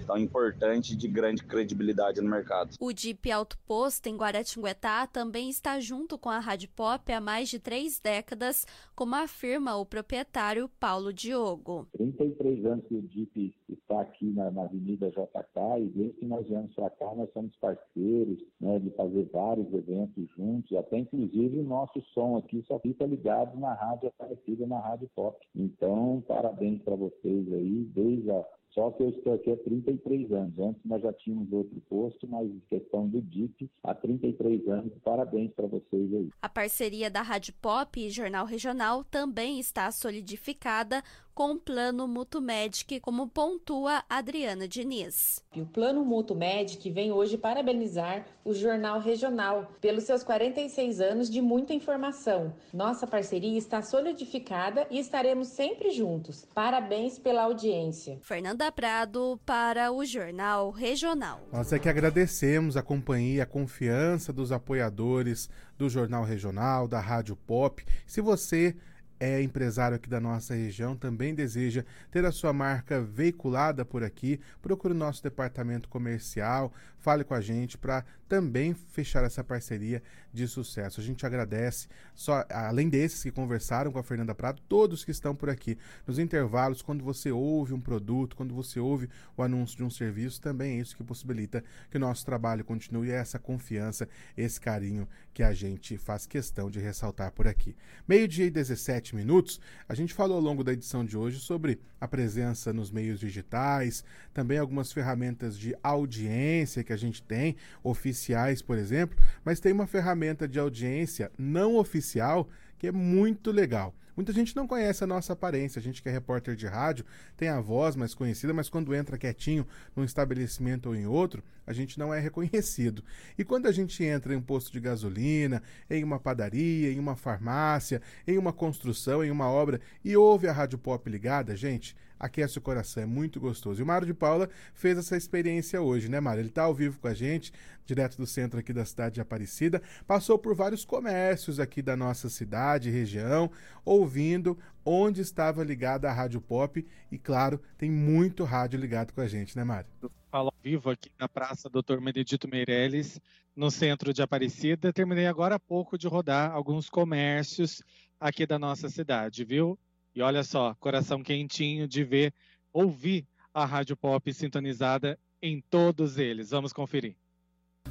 tão importante de grande credibilidade no mercado. O Jeep Auto Posto em Guaratinguetá também está junto com a Rádio Pop há mais de três décadas, como afirma o proprietário Paulo Diogo. 33 anos que o Jeep está aqui na, na Avenida JK e desde que nós viemos para cá nós somos parceiros né, de fazer vários eventos juntos, até inclusive o nosso som aqui só fica ligado na rádio Aparecida, na Rádio Pop. Então, parabéns para vocês aí, desde a só que eu estou aqui há 33 anos. Antes nós já tínhamos outro posto, mas questão do DIP, há 33 anos. Parabéns para vocês aí. A parceria da Rádio Pop e Jornal Regional também está solidificada com o Plano Mutu Medic, como pontua Adriana Diniz. E o Plano Mutu Medic vem hoje parabenizar o Jornal Regional pelos seus 46 anos de muita informação. Nossa parceria está solidificada e estaremos sempre juntos. Parabéns pela audiência. Fernanda Prado para o Jornal Regional. Nós é que agradecemos a companhia, a confiança dos apoiadores do Jornal Regional, da Rádio Pop. Se você é empresário aqui da nossa região, também deseja ter a sua marca veiculada por aqui, procure o nosso departamento comercial, fale com a gente para também fechar essa parceria de sucesso. A gente agradece, só além desses que conversaram com a Fernanda Prado, todos que estão por aqui nos intervalos, quando você ouve um produto, quando você ouve o anúncio de um serviço, também é isso que possibilita que o nosso trabalho continue é essa confiança, esse carinho que a gente faz questão de ressaltar por aqui. Meio-dia e 17 minutos, a gente falou ao longo da edição de hoje sobre a presença nos meios digitais, também algumas ferramentas de audiência que a gente tem, oficiais, por exemplo, mas tem uma ferramenta de audiência não oficial que é muito legal. Muita gente não conhece a nossa aparência. A gente que é repórter de rádio tem a voz mais conhecida, mas quando entra quietinho num estabelecimento ou em outro, a gente não é reconhecido. E quando a gente entra em um posto de gasolina, em uma padaria, em uma farmácia, em uma construção, em uma obra e ouve a Rádio Pop ligada, gente, aquece o coração, é muito gostoso. E o Mário de Paula fez essa experiência hoje, né, Mário? Ele está ao vivo com a gente, direto do centro aqui da cidade de Aparecida, passou por vários comércios aqui da nossa cidade, região, ouvindo onde estava ligada a Rádio Pop e, claro, tem muito rádio ligado com a gente, né, Mário? Falo ao vivo aqui na Praça Doutor Benedito Meirelles, no centro de Aparecida. Terminei agora há pouco de rodar alguns comércios aqui da nossa cidade, viu? E olha só, coração quentinho de ver, ouvir a Rádio Pop sintonizada em todos eles. Vamos conferir.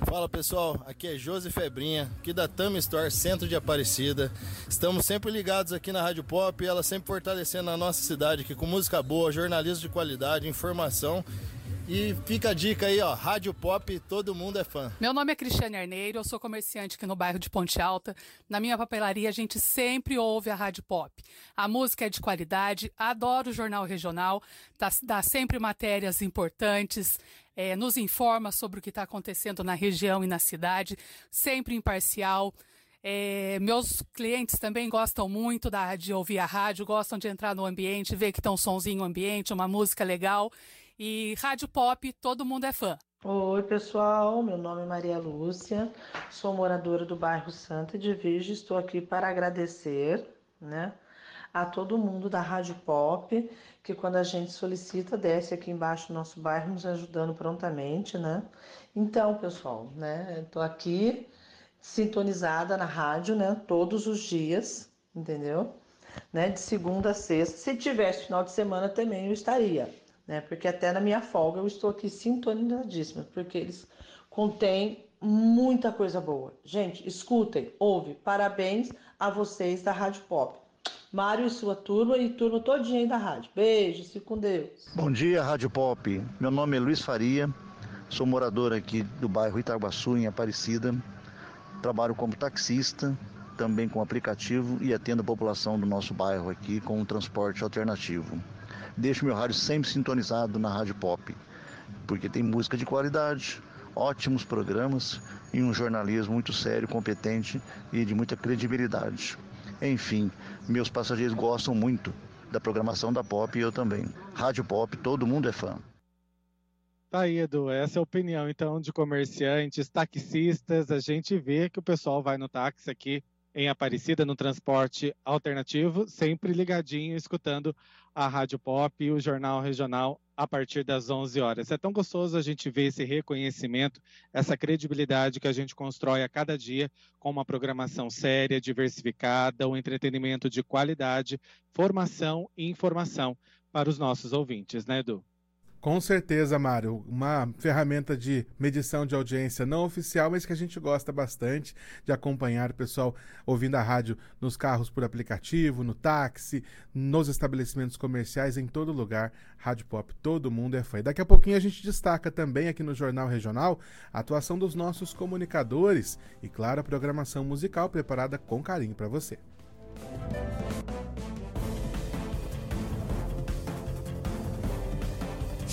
Fala pessoal, aqui é Josi Febrinha, aqui da Tama Store, centro de Aparecida. Estamos sempre ligados aqui na Rádio Pop, ela sempre fortalecendo a nossa cidade aqui com música boa, jornalismo de qualidade, informação e fica a dica aí, ó, Rádio Pop, todo mundo é fã. Meu nome é Cristiane Arneiro, eu sou comerciante aqui no bairro de Ponte Alta. Na minha papelaria a gente sempre ouve a Rádio Pop. A música é de qualidade, adoro o jornal regional, dá, dá sempre matérias importantes, é, nos informa sobre o que está acontecendo na região e na cidade, sempre imparcial. É, meus clientes também gostam muito da, de ouvir a rádio, gostam de entrar no ambiente, ver que tem um sonzinho ambiente, uma música legal. E rádio pop, todo mundo é fã. Oi, pessoal. Meu nome é Maria Lúcia, sou moradora do bairro Santa de Virgem. Estou aqui para agradecer, né, a todo mundo da Rádio Pop, que quando a gente solicita, desce aqui embaixo do nosso bairro, nos ajudando prontamente, né? Então, pessoal, né, estou aqui sintonizada na rádio, né, todos os dias, entendeu? Né, de segunda a sexta. Se tivesse final de semana também eu estaria né? Porque até na minha folga eu estou aqui sintonizadíssima, porque eles contêm muita coisa boa. Gente, escutem, ouve. Parabéns a vocês da Rádio Pop. Mário e sua turma e turma todinha aí da rádio. Beijo, fique com Deus. Bom dia, Rádio Pop. Meu nome é Luiz Faria, sou morador aqui do bairro Itaguaçu, em Aparecida. Trabalho como taxista, também com aplicativo e atendo a população do nosso bairro aqui com um transporte alternativo deixo meu rádio sempre sintonizado na Rádio Pop, porque tem música de qualidade, ótimos programas e um jornalismo muito sério, competente e de muita credibilidade. Enfim, meus passageiros gostam muito da programação da Pop e eu também. Rádio Pop, todo mundo é fã. Tá aí, Edu. Essa é a opinião, então, de comerciantes, taxistas. A gente vê que o pessoal vai no táxi aqui em Aparecida, no transporte alternativo, sempre ligadinho, escutando a Rádio Pop e o Jornal Regional a partir das 11 horas. É tão gostoso a gente ver esse reconhecimento, essa credibilidade que a gente constrói a cada dia com uma programação séria, diversificada, um entretenimento de qualidade, formação e informação para os nossos ouvintes, né, Edu? Com certeza, Mário. Uma ferramenta de medição de audiência não oficial, mas que a gente gosta bastante de acompanhar o pessoal ouvindo a rádio nos carros por aplicativo, no táxi, nos estabelecimentos comerciais, em todo lugar. Rádio Pop, todo mundo é fã. Daqui a pouquinho a gente destaca também aqui no Jornal Regional a atuação dos nossos comunicadores e, claro, a programação musical preparada com carinho para você.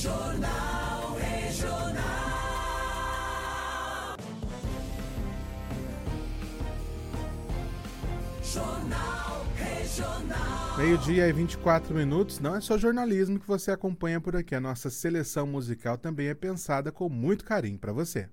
Jornal Regional. Jornal Regional. Meio-dia e 24 minutos. Não é só jornalismo que você acompanha por aqui. A nossa seleção musical também é pensada com muito carinho para você.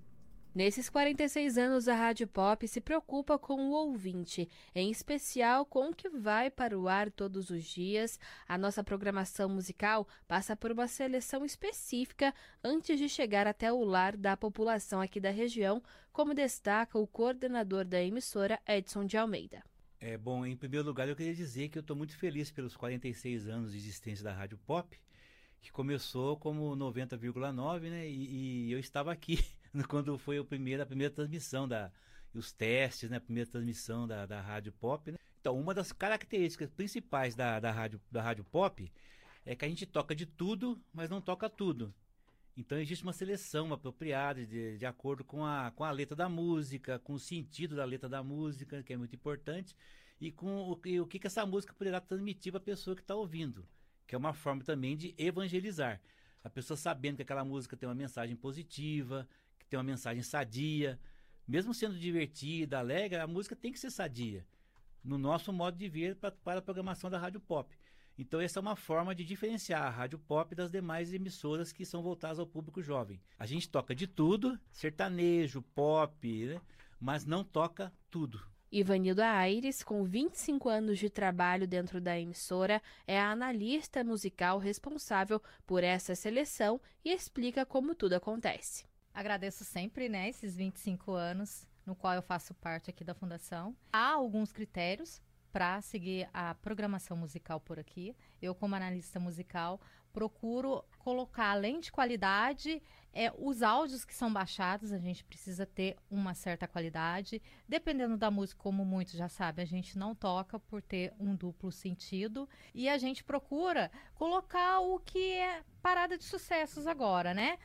Nesses 46 anos, a Rádio Pop se preocupa com o ouvinte, em especial com o que vai para o ar todos os dias. A nossa programação musical passa por uma seleção específica antes de chegar até o lar da população aqui da região, como destaca o coordenador da emissora, Edson de Almeida. É bom, em primeiro lugar, eu queria dizer que eu estou muito feliz pelos 46 anos de existência da Rádio Pop, que começou como 90,9, né? E, e eu estava aqui quando foi o primeiro, a primeira transmissão da os testes, né, a primeira transmissão da, da rádio pop. Né? Então, uma das características principais da, da, rádio, da rádio pop é que a gente toca de tudo, mas não toca tudo. Então existe uma seleção apropriada de, de acordo com a, com a letra da música, com o sentido da letra da música, que é muito importante. e com o, e o que, que essa música poderá transmitir para a pessoa que está ouvindo, que é uma forma também de evangelizar. A pessoa sabendo que aquela música tem uma mensagem positiva, que tem uma mensagem sadia, mesmo sendo divertida, alegre, a música tem que ser sadia, no nosso modo de ver pra, para a programação da Rádio Pop. Então, essa é uma forma de diferenciar a Rádio Pop das demais emissoras que são voltadas ao público jovem. A gente toca de tudo, sertanejo, pop, né? mas não toca tudo. Ivanildo Aires, com 25 anos de trabalho dentro da emissora, é a analista musical responsável por essa seleção e explica como tudo acontece. Agradeço sempre, né, esses 25 anos no qual eu faço parte aqui da fundação. Há alguns critérios para seguir a programação musical por aqui. Eu, como analista musical, procuro colocar, além de qualidade, é, os áudios que são baixados, a gente precisa ter uma certa qualidade. Dependendo da música, como muitos já sabem, a gente não toca por ter um duplo sentido. E a gente procura colocar o que é parada de sucessos agora, né?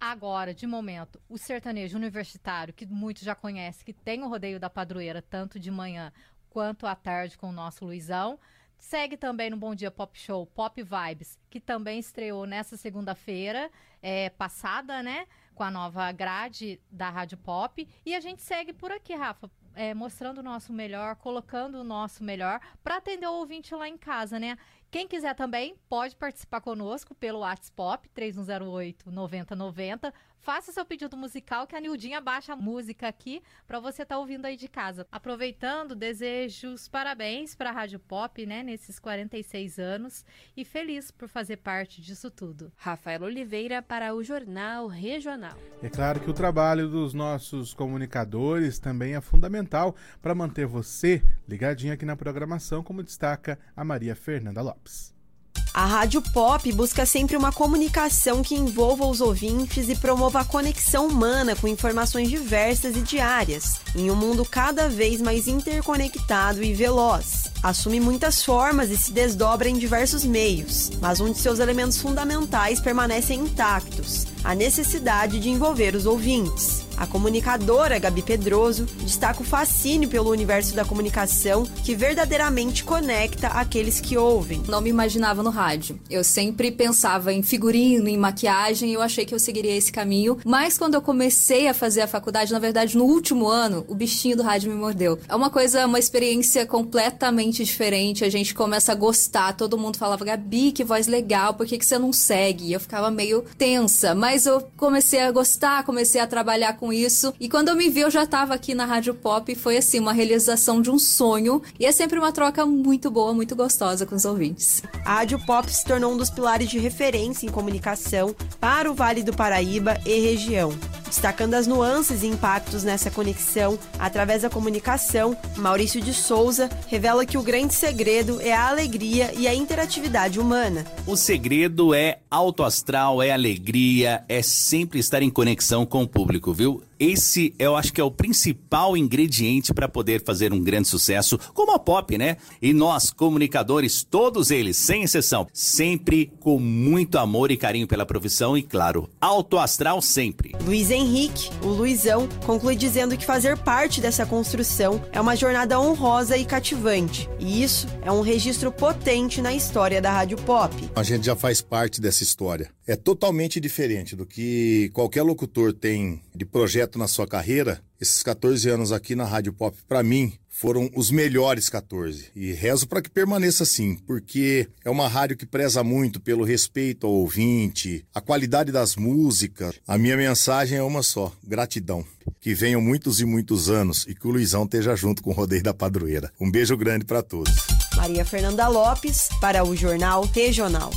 Agora, de momento, o sertanejo universitário, que muitos já conhecem, que tem o rodeio da padroeira, tanto de manhã quanto à tarde com o nosso Luizão. Segue também no Bom Dia Pop Show Pop Vibes, que também estreou nessa segunda-feira é, passada, né? Com a nova grade da Rádio Pop. E a gente segue por aqui, Rafa, é, mostrando o nosso melhor, colocando o nosso melhor para atender o ouvinte lá em casa, né? Quem quiser também pode participar conosco pelo WhatsApp 3108 9090. Faça seu pedido musical que a Nildinha baixa a música aqui para você estar tá ouvindo aí de casa. Aproveitando, desejos parabéns para a Rádio Pop, né, nesses 46 anos e feliz por fazer parte disso tudo. Rafael Oliveira para o Jornal Regional. É claro que o trabalho dos nossos comunicadores também é fundamental para manter você ligadinho aqui na programação, como destaca a Maria Fernanda Lopes. A Rádio Pop busca sempre uma comunicação que envolva os ouvintes e promova a conexão humana com informações diversas e diárias, em um mundo cada vez mais interconectado e veloz. Assume muitas formas e se desdobra em diversos meios, mas um de seus elementos fundamentais permanecem intactos: a necessidade de envolver os ouvintes. A comunicadora Gabi Pedroso destaca o fascínio pelo universo da comunicação que verdadeiramente conecta aqueles que ouvem. Não me imaginava no rádio. Eu sempre pensava em figurino, em maquiagem, e eu achei que eu seguiria esse caminho. Mas quando eu comecei a fazer a faculdade, na verdade, no último ano, o bichinho do rádio me mordeu. É uma coisa, uma experiência completamente diferente. A gente começa a gostar. Todo mundo falava, Gabi, que voz legal, por que, que você não segue? E eu ficava meio tensa. Mas eu comecei a gostar, comecei a trabalhar com isso. E quando eu me vi, eu já estava aqui na Rádio Pop e foi assim, uma realização de um sonho. E é sempre uma troca muito boa, muito gostosa com os ouvintes. A Rádio Pop se tornou um dos pilares de referência em comunicação para o Vale do Paraíba e região. Destacando as nuances e impactos nessa conexão através da comunicação, Maurício de Souza revela que o grande segredo é a alegria e a interatividade humana. O segredo é alto astral, é alegria, é sempre estar em conexão com o público, viu? Esse eu acho que é o principal ingrediente para poder fazer um grande sucesso, como a pop, né? E nós, comunicadores, todos eles, sem exceção, sempre com muito amor e carinho pela profissão e, claro, alto astral sempre. Luiz Henrique, o Luizão, conclui dizendo que fazer parte dessa construção é uma jornada honrosa e cativante. E isso é um registro potente na história da rádio pop. A gente já faz parte dessa história. É totalmente diferente do que qualquer locutor tem de projeto na sua carreira. Esses 14 anos aqui na Rádio Pop, para mim, foram os melhores 14. E rezo para que permaneça assim, porque é uma rádio que preza muito pelo respeito ao ouvinte, a qualidade das músicas. A minha mensagem é uma só: gratidão. Que venham muitos e muitos anos e que o Luizão esteja junto com o Rodeio da Padroeira. Um beijo grande para todos. Maria Fernanda Lopes, para o Jornal Regional.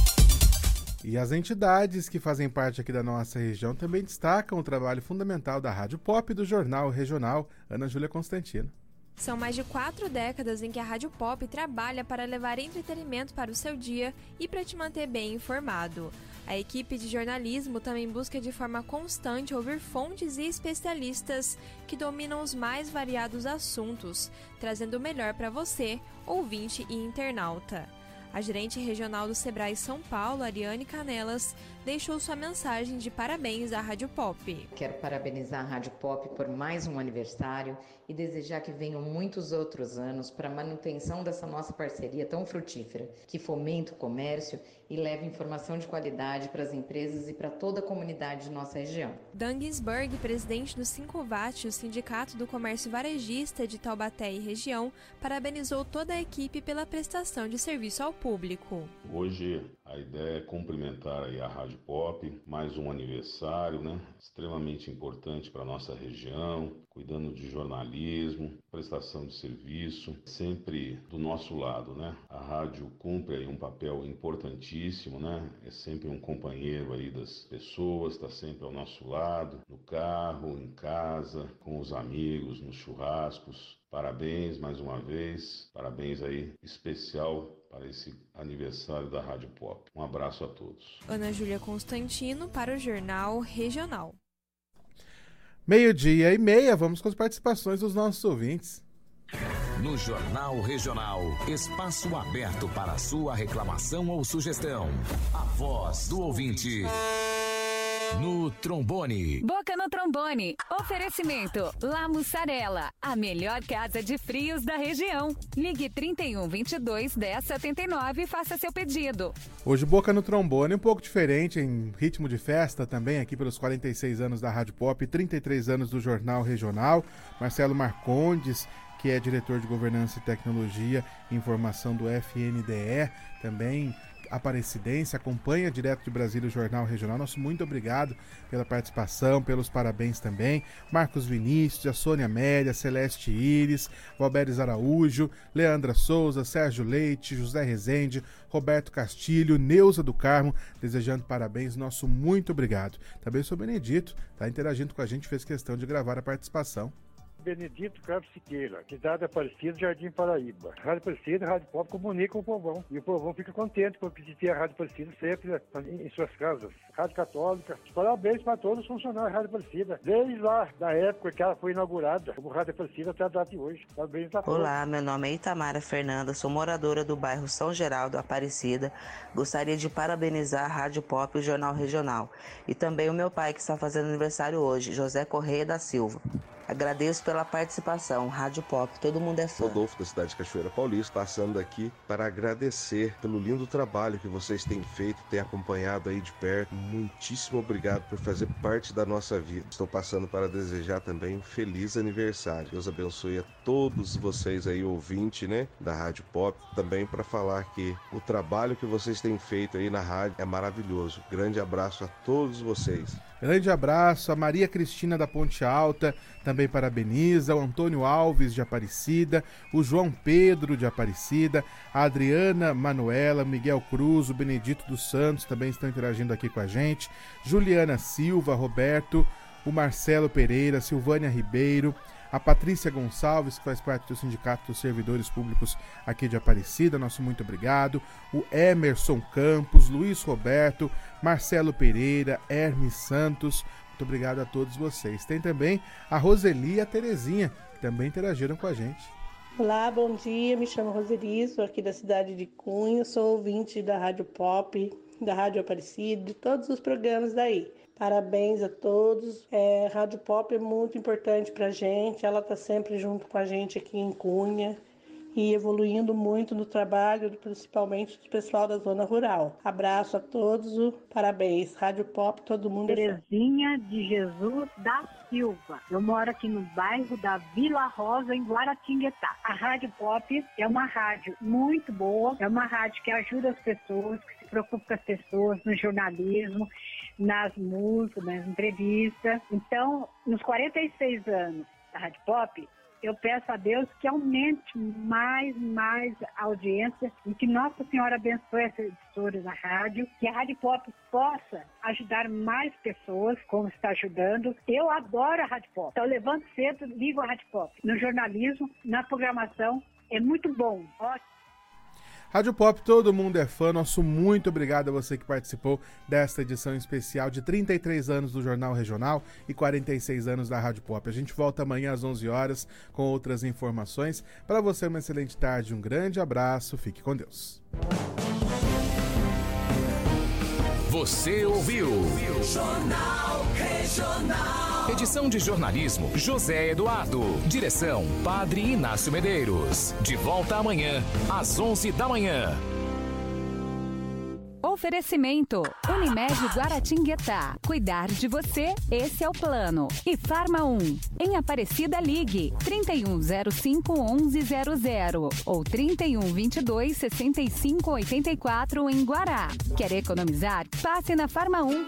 E as entidades que fazem parte aqui da nossa região também destacam o trabalho fundamental da Rádio Pop e do Jornal Regional. Ana Júlia Constantino. São mais de quatro décadas em que a Rádio Pop trabalha para levar entretenimento para o seu dia e para te manter bem informado. A equipe de jornalismo também busca de forma constante ouvir fontes e especialistas que dominam os mais variados assuntos, trazendo o melhor para você, ouvinte e internauta. A gerente regional do Sebrae São Paulo, Ariane Canelas, deixou sua mensagem de parabéns à Rádio Pop. Quero parabenizar a Rádio Pop por mais um aniversário e desejar que venham muitos outros anos para a manutenção dessa nossa parceria tão frutífera, que fomenta o comércio e leva informação de qualidade para as empresas e para toda a comunidade de nossa região. Dan Ginsberg, presidente do Sincovat, o Sindicato do Comércio Varejista de Taubaté e região, parabenizou toda a equipe pela prestação de serviço ao público. Hoje a ideia é cumprimentar aí a Rádio Pop, mais um aniversário, né? Extremamente importante para nossa região, cuidando de jornalismo, prestação de serviço, sempre do nosso lado, né? A rádio cumpre aí um papel importantíssimo, né? É sempre um companheiro aí das pessoas, está sempre ao nosso lado, no carro, em casa, com os amigos, nos churrascos. Parabéns mais uma vez, parabéns aí especial para esse aniversário da Rádio Pop. Um abraço a todos. Ana Júlia Constantino para o Jornal Regional. Meio-dia e meia, vamos com as participações dos nossos ouvintes. No Jornal Regional, espaço aberto para sua reclamação ou sugestão. A voz do ouvinte. No trombone. Boca no trombone. Oferecimento La Mussarela, a melhor casa de frios da região. Ligue 31 22 10 79 e faça seu pedido. Hoje Boca no trombone, um pouco diferente, em ritmo de festa também, aqui pelos 46 anos da Rádio Pop e 33 anos do Jornal Regional. Marcelo Marcondes, que é diretor de Governança e Tecnologia e Informação do FNDE, também aparecidense, acompanha direto de Brasília o Jornal Regional. Nosso muito obrigado pela participação, pelos parabéns também. Marcos Vinícius, a Sônia Amélia, Celeste Iris, Valberes Araújo, Leandra Souza, Sérgio Leite, José Rezende, Roberto Castilho, Neuza do Carmo, desejando parabéns. Nosso muito obrigado. Também sou Benedito, está interagindo com a gente, fez questão de gravar a participação. Benedito Carlos Siqueira, cidade Aparecida, Jardim Paraíba. Rádio Aparecida, Rádio Pop comunica com o povão. E o povão fica contente de ter a Rádio Aparecida sempre em suas casas. Rádio Católica. Parabéns para todos os funcionários da Rádio Aparecida. Desde lá, da época que ela foi inaugurada, como Rádio Aparecida até a data de hoje. Parabéns a todos. Olá, meu nome é Itamara Fernanda, sou moradora do bairro São Geraldo, Aparecida. Gostaria de parabenizar a Rádio Pop e o Jornal Regional. E também o meu pai que está fazendo aniversário hoje, José Correia da Silva. Agradeço pela participação. Rádio Pop, todo mundo é fã. Rodolfo, da cidade de Cachoeira Paulista, passando aqui para agradecer pelo lindo trabalho que vocês têm feito, têm acompanhado aí de perto. Muitíssimo obrigado por fazer parte da nossa vida. Estou passando para desejar também um feliz aniversário. Deus abençoe a todos vocês aí, ouvinte, né, da Rádio Pop. Também para falar que o trabalho que vocês têm feito aí na rádio é maravilhoso. Grande abraço a todos vocês. Grande abraço a Maria Cristina da Ponte Alta, também parabeniza, o Antônio Alves de Aparecida, o João Pedro de Aparecida, a Adriana Manuela, Miguel Cruz, o Benedito dos Santos também estão interagindo aqui com a gente, Juliana Silva, Roberto, o Marcelo Pereira, Silvânia Ribeiro, a Patrícia Gonçalves, que faz parte do Sindicato dos Servidores Públicos aqui de Aparecida, nosso muito obrigado. O Emerson Campos, Luiz Roberto, Marcelo Pereira, Hermes Santos, muito obrigado a todos vocês. Tem também a Roseli e a Terezinha, que também interagiram com a gente. Olá, bom dia. Me chamo Roseli, sou aqui da cidade de Cunha, sou ouvinte da Rádio Pop, da Rádio Aparecida, de todos os programas daí. Parabéns a todos. É, Rádio Pop é muito importante para a gente. Ela está sempre junto com a gente aqui em Cunha e evoluindo muito no trabalho, principalmente do pessoal da zona rural. Abraço a todos, parabéns. Rádio Pop, todo mundo. Terezinha de Jesus da Silva. Eu moro aqui no bairro da Vila Rosa, em Guaratinguetá. A Rádio Pop é uma rádio muito boa, é uma rádio que ajuda as pessoas, que se preocupa com as pessoas no jornalismo nas músicas, nas entrevistas. Então, nos 46 anos da Rádio Pop, eu peço a Deus que aumente mais, mais a audiência e que Nossa Senhora abençoe essa emissora da rádio, que a Rádio Pop possa ajudar mais pessoas, como está ajudando. Eu adoro a Rádio Pop. Então, levanto cedo, ligo a Rádio Pop. No jornalismo, na programação, é muito bom. Ótimo. Rádio Pop, todo mundo é fã. Nosso muito obrigado a você que participou desta edição especial de 33 anos do Jornal Regional e 46 anos da Rádio Pop. A gente volta amanhã às 11 horas com outras informações. Para você, uma excelente tarde, um grande abraço, fique com Deus. Você ouviu? Jornal Regional. Edição de jornalismo José Eduardo. Direção Padre Inácio Medeiros. De volta amanhã, às 11 da manhã. Oferecimento: Unimed Guaratinguetá. Cuidar de você, esse é o plano. E Farma 1. Em Aparecida Ligue 3105 1100 ou 3122 6584 em Guará. Quer economizar? Passe na Farma 1.